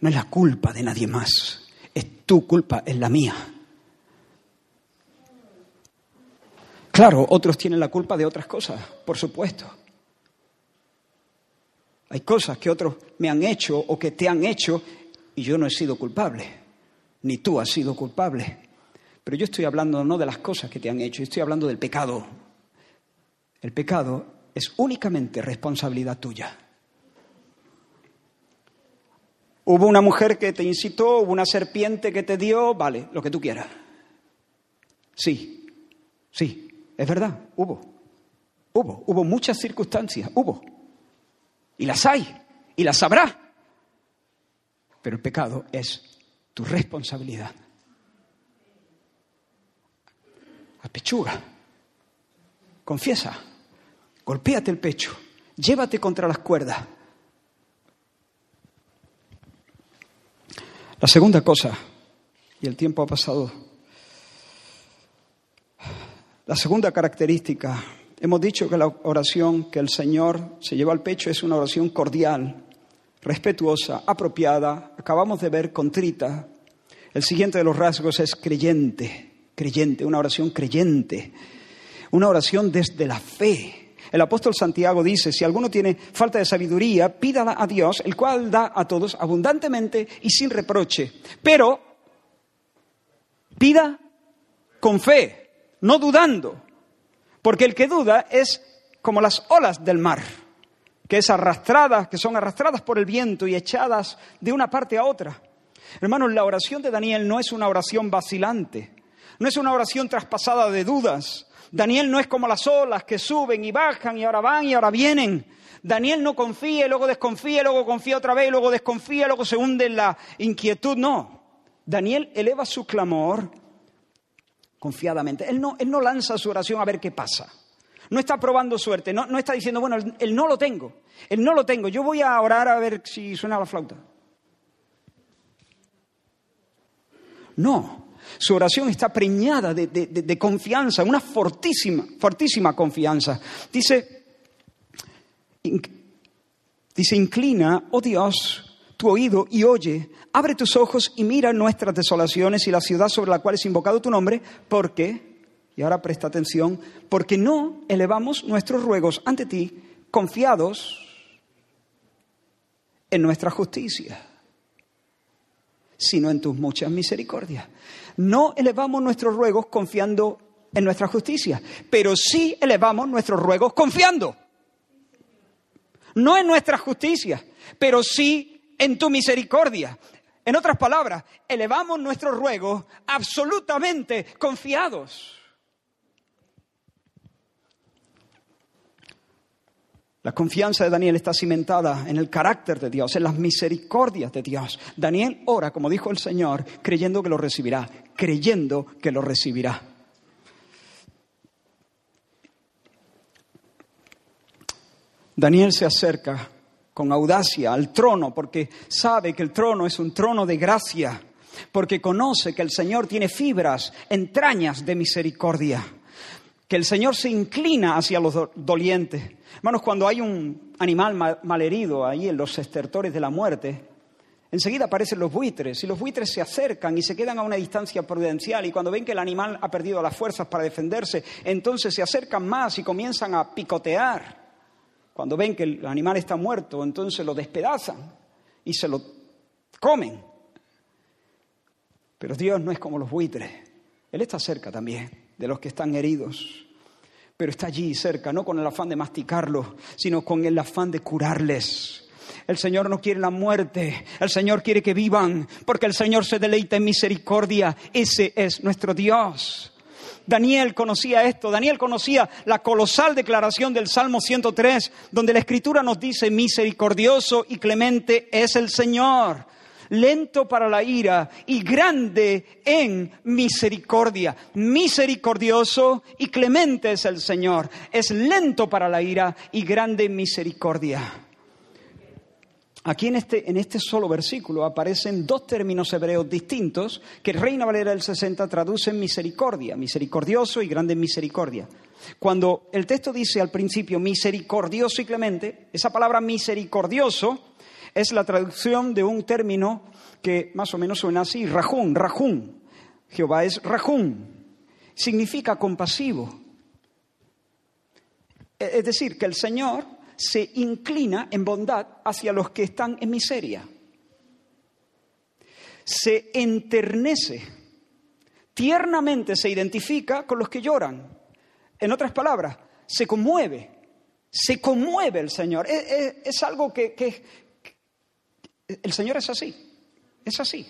No es la culpa de nadie más, es tu culpa, es la mía. Claro, otros tienen la culpa de otras cosas, por supuesto. Hay cosas que otros me han hecho o que te han hecho y yo no he sido culpable, ni tú has sido culpable. Pero yo estoy hablando no de las cosas que te han hecho, estoy hablando del pecado. El pecado es únicamente responsabilidad tuya. Hubo una mujer que te incitó, hubo una serpiente que te dio, vale, lo que tú quieras. Sí, sí, es verdad, hubo. Hubo, hubo muchas circunstancias, hubo. Y las hay, y las habrá. Pero el pecado es tu responsabilidad. Apechuga, confiesa, golpéate el pecho, llévate contra las cuerdas La segunda cosa, y el tiempo ha pasado, la segunda característica, hemos dicho que la oración que el Señor se lleva al pecho es una oración cordial, respetuosa, apropiada, acabamos de ver contrita. El siguiente de los rasgos es creyente, creyente, una oración creyente, una oración desde la fe. El apóstol Santiago dice, si alguno tiene falta de sabiduría, pídala a Dios, el cual da a todos abundantemente y sin reproche. Pero pida con fe, no dudando, porque el que duda es como las olas del mar, que es arrastradas, que son arrastradas por el viento y echadas de una parte a otra. Hermanos, la oración de Daniel no es una oración vacilante, no es una oración traspasada de dudas. Daniel no es como las olas que suben y bajan y ahora van y ahora vienen. Daniel no confía y luego desconfía, luego confía otra vez y luego desconfía, luego se hunde en la inquietud. No. Daniel eleva su clamor confiadamente. Él no, él no lanza su oración a ver qué pasa. No está probando suerte, no, no está diciendo, bueno, él no lo tengo, él no lo tengo, yo voy a orar a ver si suena la flauta. No, su oración está preñada de, confianza, una fortísima, fortísima confianza. Dice, dice, inclina, oh Dios, tu oído y oye, abre tus ojos y mira nuestras desolaciones y la ciudad sobre la cual es invocado tu nombre, porque, y ahora presta atención, porque no elevamos nuestros ruegos ante ti confiados en nuestra justicia, sino en tus muchas misericordias. No elevamos nuestros ruegos confiando en nuestra justicia, pero sí elevamos nuestros ruegos confiando. No en nuestra justicia, pero sí en tu misericordia. En otras palabras, elevamos nuestros ruegos absolutamente confiados. La confianza de Daniel está cimentada en el carácter de Dios, en las misericordias de Dios. Daniel ora, como dijo el Señor, creyendo que lo recibirá, creyendo que lo recibirá. Daniel se acerca con audacia al trono, porque sabe que el trono es un trono de gracia, porque conoce que el Señor tiene fibras, entrañas de misericordia, que el Señor se inclina hacia los dolientes. Hermanos, cuando hay un animal malherido ahí en los estertores de la muerte, Enseguida aparecen los buitres y los buitres se acercan y se quedan a una distancia prudencial y cuando ven que el animal ha perdido las fuerzas para defenderse, entonces se acercan más y comienzan a picotear. Cuando ven que el animal está muerto, entonces lo despedazan y se lo comen. Pero Dios no es como los buitres. Él está cerca también de los que están heridos. Pero está allí cerca, no con el afán de masticarlos, sino con el afán de curarles. El Señor no quiere la muerte, el Señor quiere que vivan, porque el Señor se deleita en misericordia. Ese es nuestro Dios. Daniel conocía esto, Daniel conocía la colosal declaración del Salmo 103, donde la Escritura nos dice, misericordioso y clemente es el Señor, lento para la ira y grande en misericordia. Misericordioso y clemente es el Señor, es lento para la ira y grande en misericordia. Aquí en este, en este solo versículo aparecen dos términos hebreos distintos que Reina Valera del 60 traduce misericordia, misericordioso y grande misericordia. Cuando el texto dice al principio misericordioso y clemente, esa palabra misericordioso es la traducción de un término que más o menos suena así, rajún, rajún. Jehová es rajún, significa compasivo. Es decir, que el Señor se inclina en bondad hacia los que están en miseria. Se enternece, tiernamente se identifica con los que lloran. En otras palabras, se conmueve, se conmueve el Señor. Es, algo que, que el Señor es así, es así.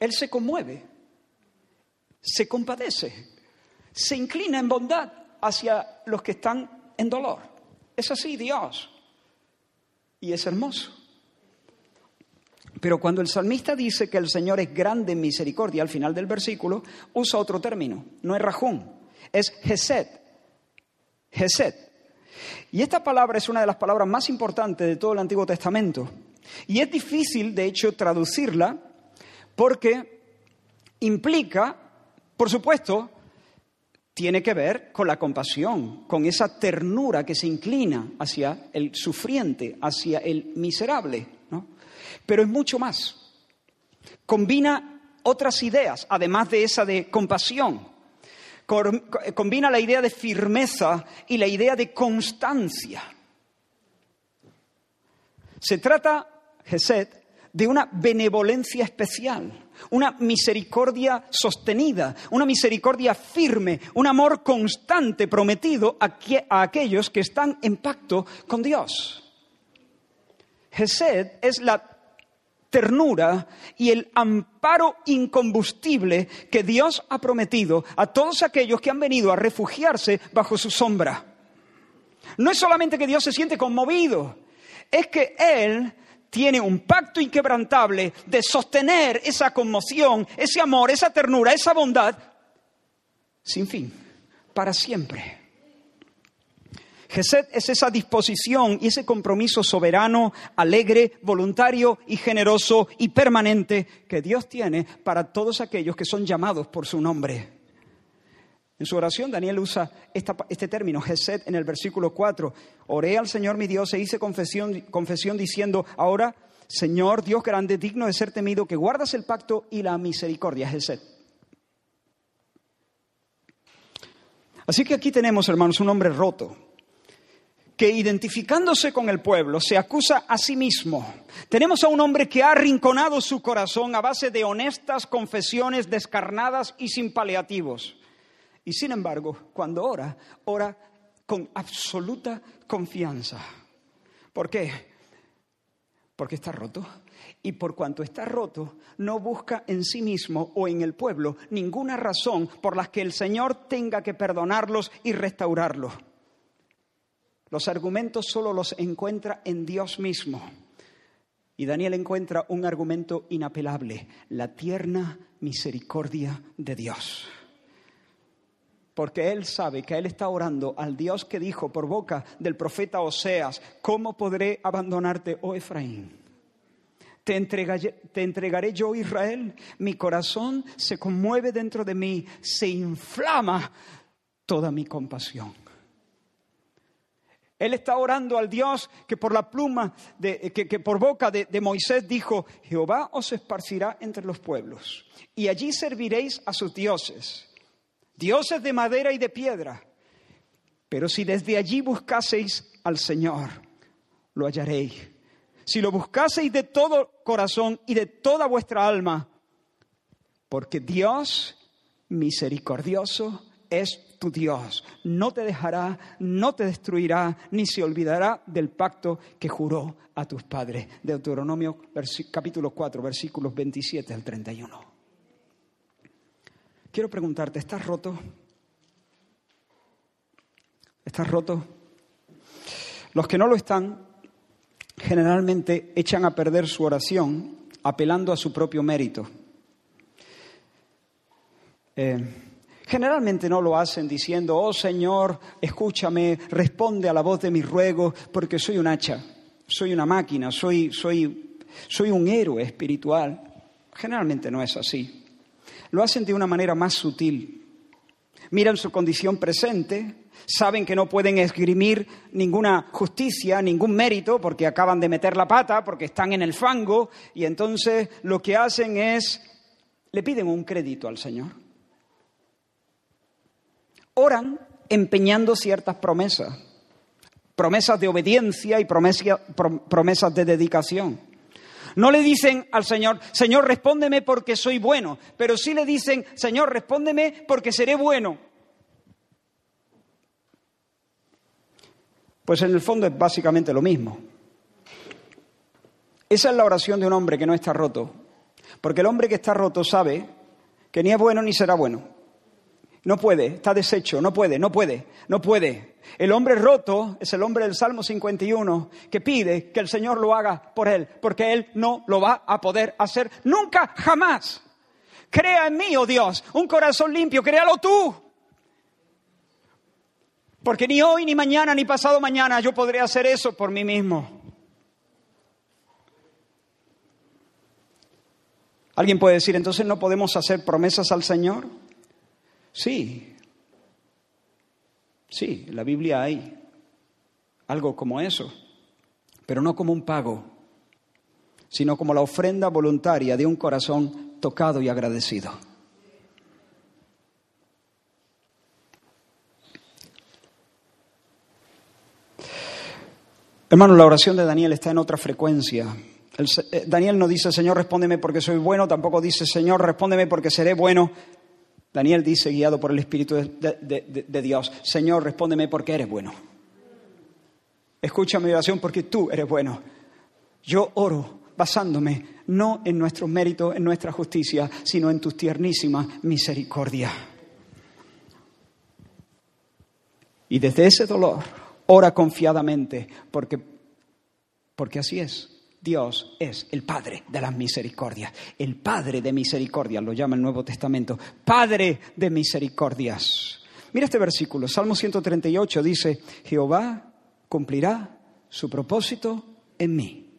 Él se conmueve, se compadece, se inclina en bondad hacia los que están en dolor. Es así Dios. Y es hermoso. Pero cuando el salmista dice que el Señor es grande en misericordia, al final del versículo, usa otro término. No es rajún, es gesed. Gesed. Y esta palabra es una de las palabras más importantes de todo el Antiguo Testamento. Y es difícil, de hecho, traducirla porque implica, por supuesto, tiene que ver con la compasión, con esa ternura que se inclina hacia el sufriente, hacia el miserable. ¿no? Pero es mucho más. Combina otras ideas, además de esa de compasión. Combina la idea de firmeza y la idea de constancia. Se trata, Gesed, de una benevolencia especial, una misericordia sostenida, una misericordia firme, un amor constante prometido a, aquellos que están en pacto con Dios. Gesed es la ternura y el amparo incombustible que Dios ha prometido a todos aquellos que han venido a refugiarse bajo su sombra. No es solamente que Dios se siente conmovido, es que Él tiene un pacto inquebrantable de sostener esa conmoción, ese amor, esa ternura, esa bondad, sin fin, para siempre. Gesed es esa disposición y ese compromiso soberano, alegre, voluntario y generoso y permanente que Dios tiene para todos aquellos que son llamados por su nombre. En su oración, Daniel usa este término, Gesed, en el versículo 4. Oré al Señor mi Dios e hice confesión, confesión diciendo, ahora, Señor Dios grande, digno de ser temido, que guardas el pacto y la misericordia, Gesed. Así que aquí tenemos, hermanos, un hombre roto, que identificándose con el pueblo se acusa a sí mismo. Tenemos a un hombre que ha arrinconado su corazón a base de honestas confesiones descarnadas y sin paliativos. Y sin embargo, cuando ora, ora con absoluta confianza. ¿Por qué? Porque está roto. Y por cuanto está roto, no busca en sí mismo o en el pueblo ninguna razón por la que el Señor tenga que perdonarlos y restaurarlos los argumentos solo los encuentra en Dios mismo. Y Daniel encuentra un argumento inapelable, la tierna misericordia de Dios. Porque él sabe que él está orando al Dios que dijo por boca del profeta Oseas, ¿cómo podré abandonarte, oh Efraín? Te entregaré, te entregaré, yo, Israel. Mi corazón se conmueve dentro de mí, se inflama toda mi compasión. Él está orando al Dios que por la pluma, de, que, por boca de Moisés dijo, Jehová os esparcirá entre los pueblos, y allí serviréis a sus dioses, dioses de madera y de piedra. Pero si desde allí buscaseis al Señor, lo hallaréis. Si lo buscaseis de todo corazón y de toda vuestra alma, porque Dios misericordioso es tu Dios. No te dejará, no te destruirá, ni se olvidará del pacto que juró a tus padres. Deuteronomio capítulo 4, versículos 27 al 31. Quiero preguntarte, ¿estás roto? ¿Estás roto? Los que no lo están generalmente echan a perder su oración apelando a su propio mérito. Eh, Generalmente no lo hacen diciendo, oh Señor, escúchame, responde a la voz de mis ruegos, porque soy un hacha, soy una máquina, soy, soy, soy un héroe espiritual. Generalmente no es así. Lo hacen de una manera más sutil. Miran su condición presente, saben que no pueden esgrimir ninguna justicia, ningún mérito, porque acaban de meter la pata, porque están en el fango, y entonces lo que hacen es, le piden un crédito al Señor oran empeñando ciertas promesas, promesas de obediencia y promesas de dedicación. No le dicen al Señor, Señor, respóndeme porque soy bueno, pero sí le dicen, Señor, respóndeme porque seré bueno. Pues en el fondo es básicamente lo mismo. Esa es la oración de un hombre que no está roto, porque el hombre que está roto sabe que ni es bueno ni será bueno. No puede, está deshecho, no puede, no puede, no puede. El hombre roto es el hombre del Salmo 51 que pide que el Señor lo haga por él, porque él no lo va a poder hacer nunca, jamás. Crea en mí, oh Dios, un corazón limpio, créalo tú. Porque ni hoy, ni mañana, ni pasado mañana yo podré hacer eso por mí mismo. Alguien puede decir, entonces no podemos hacer promesas al Señor. Sí, sí, en la Biblia hay algo como eso, pero no como un pago, sino como la ofrenda voluntaria de un corazón tocado y agradecido. Hermano, la oración de Daniel está en otra frecuencia. Eh, Daniel no dice, Señor, respóndeme porque soy bueno, tampoco dice, Señor, respóndeme porque seré bueno. Daniel dice, guiado por el Espíritu de, Dios, Señor, respóndeme porque eres bueno. Escucha mi oración porque tú eres bueno. Yo oro basándome no en nuestros méritos, en nuestra justicia, sino en tu tiernísima misericordia. Y desde ese dolor Ora confiadamente, porque, porque así es. Dios es el Padre de las misericordias. El Padre de misericordias, lo llama el Nuevo Testamento. Padre de misericordias. Mira este versículo, Salmo 138 dice, Jehová cumplirá su propósito en mí.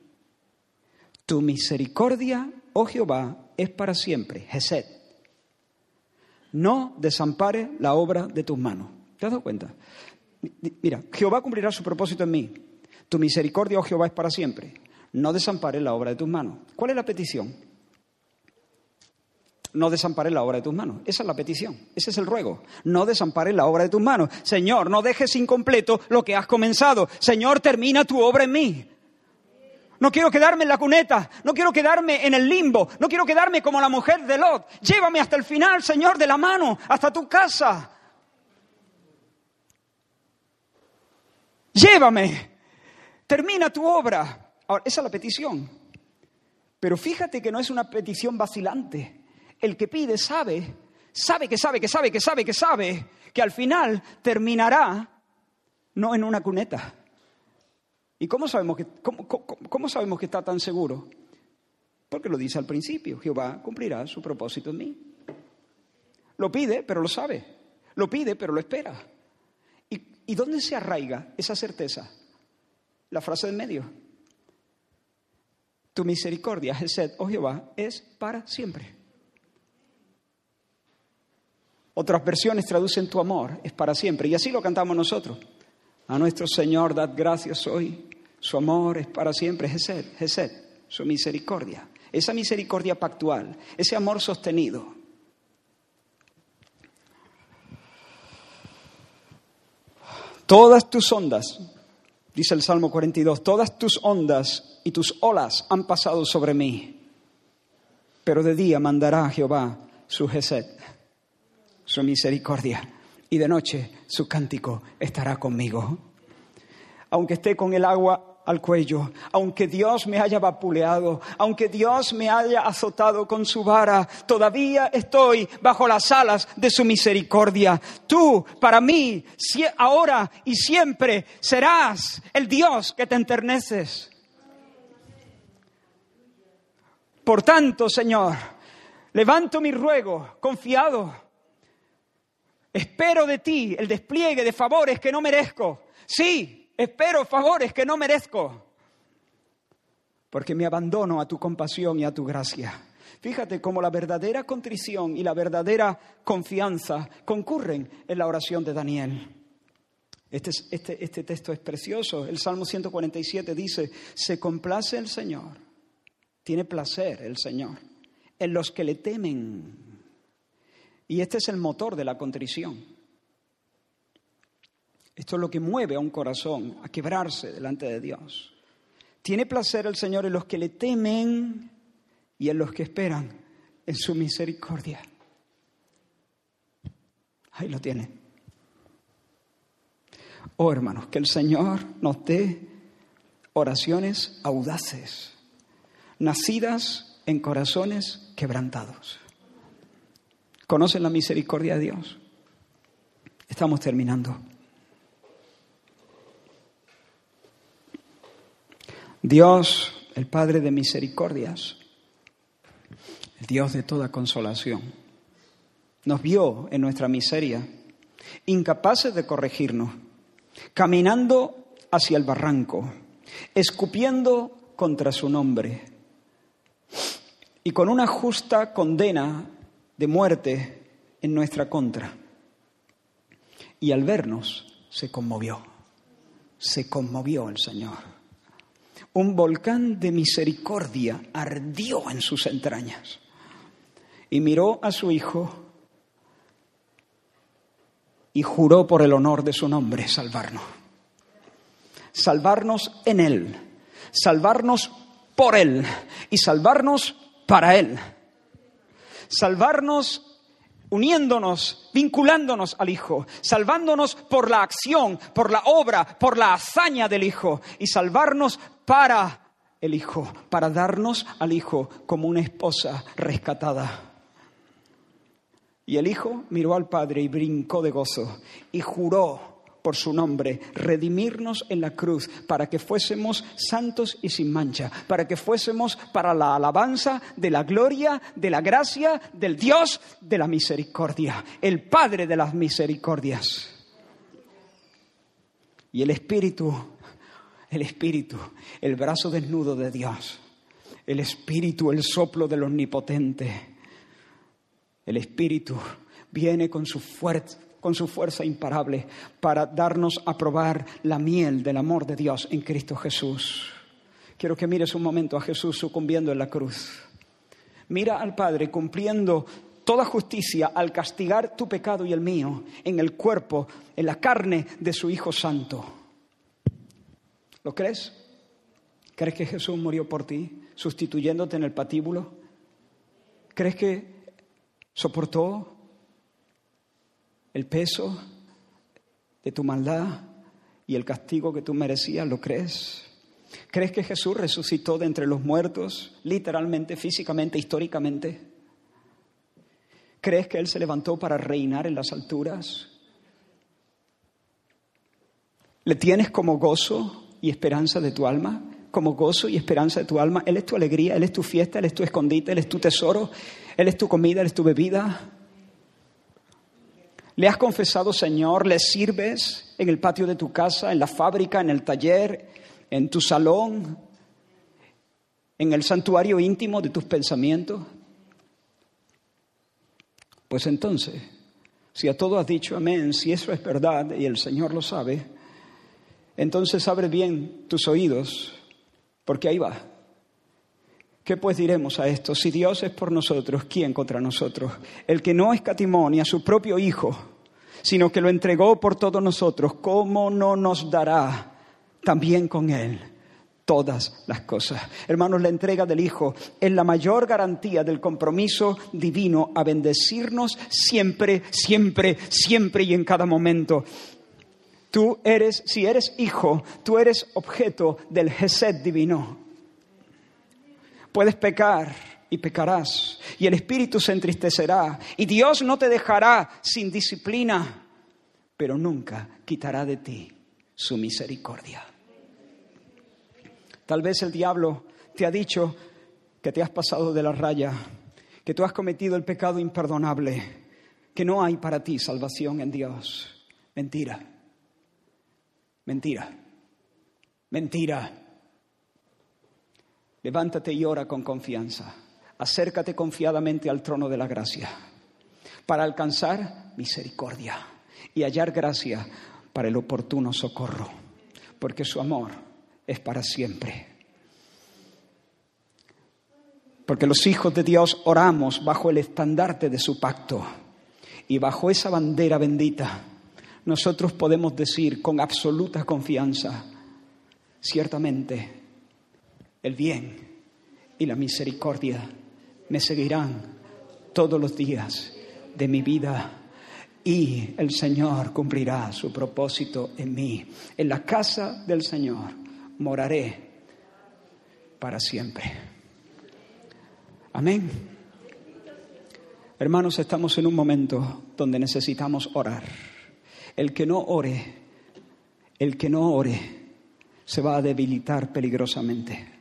Tu misericordia, oh Jehová, es para siempre. Gesed. No desampare la obra de tus manos. ¿Te has dado cuenta? Mira, Jehová cumplirá su propósito en mí. Tu misericordia, oh Jehová, es para siempre. No desampares la obra de tus manos. ¿Cuál es la petición? No desampares la obra de tus manos. Esa es la petición. Ese es el ruego. No desampares la obra de tus manos. Señor, no dejes incompleto lo que has comenzado. Señor, termina tu obra en mí. No quiero quedarme en la cuneta, no quiero quedarme en el limbo, no quiero quedarme como la mujer de Lot. Llévame hasta el final, Señor, de la mano, hasta tu casa. llévame, termina tu obra. Ahora, esa es la petición. Pero fíjate que no es una petición vacilante. El que pide sabe, sabe que sabe, que sabe, que sabe, que sabe, que al final terminará no en una cuneta. ¿Y cómo sabemos que, cómo, sabemos que está tan seguro? Porque lo dice al principio, Jehová cumplirá su propósito en mí. Lo pide, pero lo sabe. Lo pide, pero lo espera. ¿Y dónde se arraiga esa certeza? La frase del medio. Tu misericordia, oh Jehová, es para siempre. Otras versiones traducen tu amor, es para siempre. Y así lo cantamos nosotros. A nuestro Señor dad gracias hoy. Su amor es para siempre. Gesed, Gesed, su misericordia. Esa misericordia pactual, ese amor sostenido. Todas tus ondas, dice el Salmo 42, todas tus ondas y tus olas han pasado sobre mí, pero de día mandará Jehová su gesed, su misericordia, y de noche su cántico estará conmigo. Aunque esté con el agua al cuello, aunque Dios me haya vapuleado, aunque Dios me haya azotado con su vara, todavía estoy bajo las alas de su misericordia. Tú, para mí, ahora y siempre, serás el Dios que te enterneces. Por tanto, Señor, levanto mi ruego confiado. Espero de ti el despliegue de favores que no merezco. Sí, espero favores que no merezco, porque me abandono a tu compasión y a tu gracia. Fíjate cómo la verdadera contrición y la verdadera confianza concurren en la oración de Daniel. Este, este, este texto es precioso. El Salmo 147 dice, se complace el Señor, tiene placer el Señor en los que le temen. Y este es el motor de la contrición. Esto es lo que mueve a un corazón a quebrarse delante de Dios. Tiene placer el Señor en los que le temen y en los que esperan en su misericordia. Ahí lo tiene. Oh hermanos, que el Señor nos dé oraciones audaces, nacidas en corazones quebrantados. ¿Conocen la misericordia de Dios? Estamos terminando. Dios, el Padre de misericordias, el Dios de toda consolación, nos vio en nuestra miseria, incapaces de corregirnos, caminando hacia el barranco, escupiendo contra su nombre y con una justa condena de muerte en nuestra contra. Y al vernos se conmovió, se conmovió el Señor Un volcán de misericordia ardió en sus entrañas y miró a su hijo y juró por el honor de su nombre salvarnos. Salvarnos en Él, salvarnos por Él y salvarnos para Él. Salvarnos uniéndonos, vinculándonos al Hijo, salvándonos por la acción, por la obra, por la hazaña del Hijo y salvarnos para el Hijo, para darnos al Hijo como una esposa rescatada. Y el Hijo miró al Padre y brincó de gozo y juró por su nombre, redimirnos en la cruz para que fuésemos santos y sin mancha, para que fuésemos para la alabanza de la gloria, de la gracia del Dios de la misericordia, el Padre de las misericordias. Y el Espíritu, el Espíritu, el brazo desnudo de Dios, el Espíritu, el soplo del Omnipotente, el Espíritu viene con su fuerza con su fuerza imparable para darnos a probar la miel del amor de Dios en Cristo Jesús. Quiero que mires un momento a Jesús sucumbiendo en la cruz. Mira al Padre cumpliendo toda justicia al castigar tu pecado y el mío en el cuerpo, en la carne de su Hijo Santo. ¿Lo crees? ¿Crees que Jesús murió por ti, sustituyéndote en el patíbulo? ¿Crees que soportó el peso de tu maldad y el castigo que tú merecías, ¿lo crees? ¿Crees que Jesús resucitó de entre los muertos, literalmente, físicamente, históricamente? ¿Crees que Él se levantó para reinar en las alturas? ¿Le tienes como gozo y esperanza de tu alma? Como gozo y esperanza de tu alma. Él es tu alegría, Él es tu fiesta, Él es tu escondite, Él es tu tesoro, Él es tu comida, Él es tu bebida. ¿Le has confesado, Señor? ¿Le sirves en el patio de tu casa, en la fábrica, en el taller, en tu salón, en el santuario íntimo de tus pensamientos? Pues entonces, si a todo has dicho amén, si eso es verdad y el Señor lo sabe, entonces abre bien tus oídos, porque ahí va. ¿Qué pues diremos a esto? Si Dios es por nosotros, ¿quién contra nosotros? El que no escatimó ni a su propio Hijo, sino que lo entregó por todos nosotros, ¿cómo no nos dará también con Él? todas las cosas. Hermanos, la entrega del Hijo es la mayor garantía del compromiso divino a bendecirnos siempre, siempre, siempre y en cada momento. Tú eres, si eres hijo, tú eres objeto del Gesed divino. Puedes pecar y pecarás, y el espíritu se entristecerá, y Dios no te dejará sin disciplina, pero nunca quitará de ti su misericordia. Tal vez el diablo te ha dicho que te has pasado de la raya, que tú has cometido el pecado imperdonable, que no hay para ti salvación en Dios. Mentira, mentira, mentira. Levántate y ora con confianza. Acércate confiadamente al trono de la gracia para alcanzar misericordia y hallar gracia para el oportuno socorro, porque su amor es para siempre. Porque los hijos de Dios oramos bajo el estandarte de su pacto y bajo esa bandera bendita nosotros podemos decir con absoluta confianza, ciertamente, el bien y la misericordia me seguirán todos los días de mi vida y el Señor cumplirá su propósito en mí. En la casa del Señor moraré para siempre. Amén. Hermanos, estamos en un momento donde necesitamos orar. El que no ore, el que no ore, se va a debilitar peligrosamente.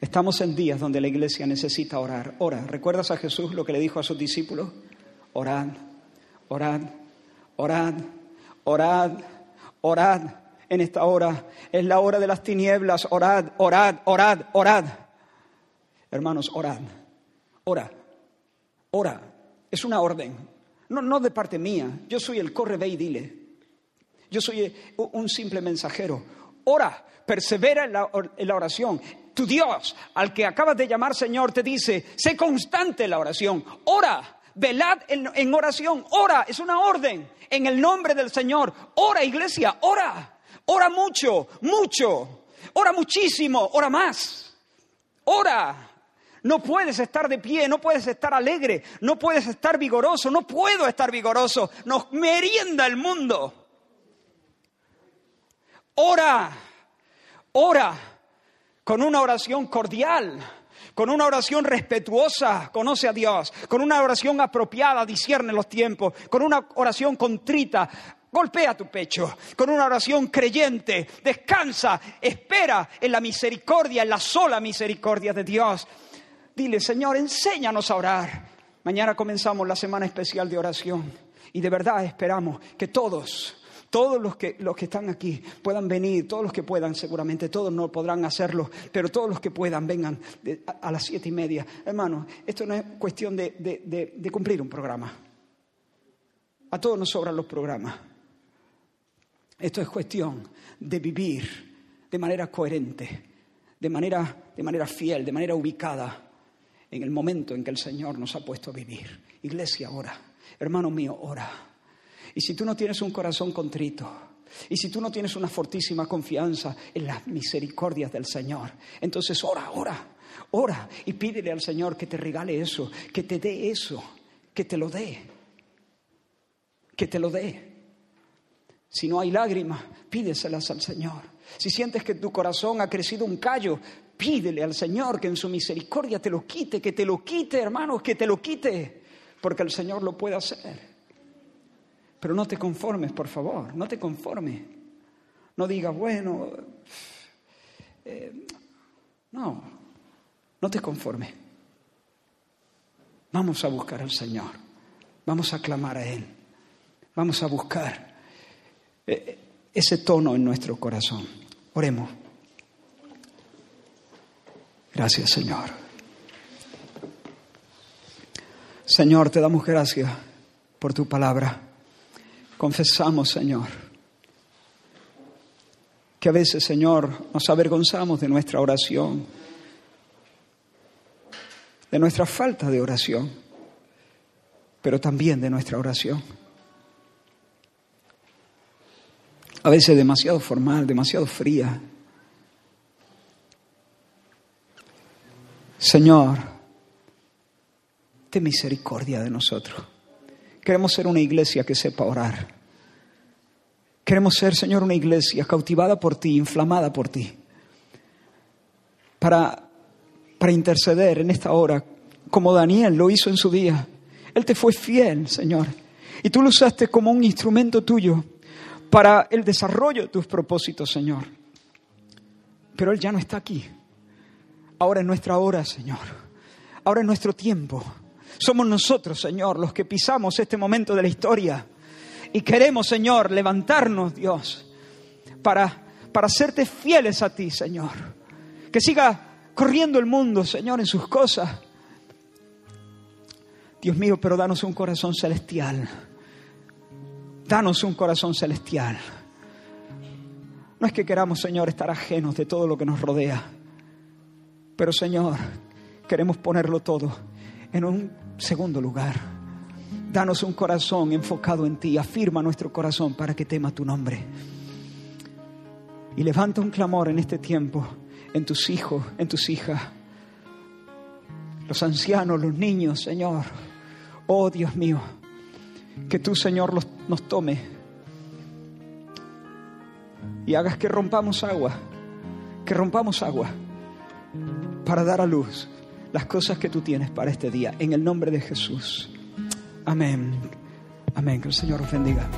Estamos en días donde la iglesia necesita orar. Ora. ¿Recuerdas a Jesús lo que le dijo a sus discípulos? Orad, orad, orad, orad, orad en esta hora. Es la hora de las tinieblas. Orad, orad, orad, orad. Hermanos, orad. Ora. Ora. Es una orden. No, no de parte mía. Yo soy el corre, ve y dile. Yo soy un simple mensajero. ora, persevera en la, en la oración. Tu Dios, al que acabas de llamar Señor, te dice, sé constante en la oración, ora, velad en, en oración, ora, es una orden, en el nombre del Señor, ora iglesia, ora, ora mucho, mucho, ora muchísimo, ora más, ora. No puedes estar de pie, no puedes estar alegre, no puedes estar vigoroso, no puedo estar vigoroso, nos merienda el mundo. Ora, ora con una oración cordial, con una oración respetuosa, conoce a Dios, con una oración apropiada, discierne los tiempos, con una oración contrita, golpea tu pecho, con una oración creyente, descansa, espera en la misericordia, en la sola misericordia de Dios. Dile, Señor, enséñanos a orar. Mañana comenzamos la semana especial de oración y de verdad esperamos que todos todos los que, los que están aquí puedan venir, todos los que puedan, seguramente todos no podrán hacerlo, pero todos los que puedan vengan a, las siete y media. Hermano, esto no es cuestión de, de cumplir un programa. A todos nos sobran los programas. Esto es cuestión de vivir de manera coherente, de manera, de manera fiel, de manera ubicada en el momento en que el Señor nos ha puesto a vivir. Iglesia, ora. Hermano mío, ora. Y si tú no tienes un corazón contrito, y si tú no tienes una fortísima confianza en las misericordias del Señor, entonces ora, ora, ora y pídele al Señor que te regale eso, que te dé eso, que te lo dé, que te lo dé. Si no hay lágrimas, pídeselas al Señor. Si sientes que tu corazón ha crecido un callo, pídele al Señor que en su misericordia te lo quite, que te lo quite, hermanos, que te lo quite, porque el Señor lo puede hacer. Pero no te conformes, por favor, no te conformes. No digas, bueno, eh, no, no te conformes. Vamos a buscar al Señor, vamos a clamar a Él, vamos a buscar eh, ese tono en nuestro corazón. Oremos. Gracias, Señor. Señor, te damos gracias por tu palabra. Confesamos, Señor, que a veces, Señor, nos avergonzamos de nuestra oración, de nuestra falta de oración, pero también de nuestra oración. A veces demasiado formal, demasiado fría. Señor, ten misericordia de nosotros. Queremos ser una iglesia que sepa orar. Queremos ser, Señor, una iglesia cautivada por ti, inflamada por ti, para, para interceder en esta hora, como Daniel lo hizo en su día. Él te fue fiel, Señor, y tú lo usaste como un instrumento tuyo para el desarrollo de tus propósitos, Señor. Pero Él ya no está aquí. Ahora es nuestra hora, Señor. Ahora es nuestro tiempo. Somos nosotros, Señor, los que pisamos este momento de la historia. Y queremos, Señor, levantarnos, Dios, para, para hacerte fieles a ti, Señor. Que siga corriendo el mundo, Señor, en sus cosas. Dios mío, pero danos un corazón celestial. Danos un corazón celestial. No es que queramos, Señor, estar ajenos de todo lo que nos rodea. Pero, Señor, queremos ponerlo todo en un segundo lugar. Danos un corazón enfocado en ti. Afirma nuestro corazón para que tema tu nombre. Y levanta un clamor en este tiempo en tus hijos, en tus hijas, los ancianos, los niños, Señor. Oh Dios mío, que tú, Señor, los, nos tome y hagas que rompamos agua, que rompamos agua para dar a luz las cosas que tú tienes para este día. En el nombre de Jesús. Amén. Amén. Que el Señor os bendiga.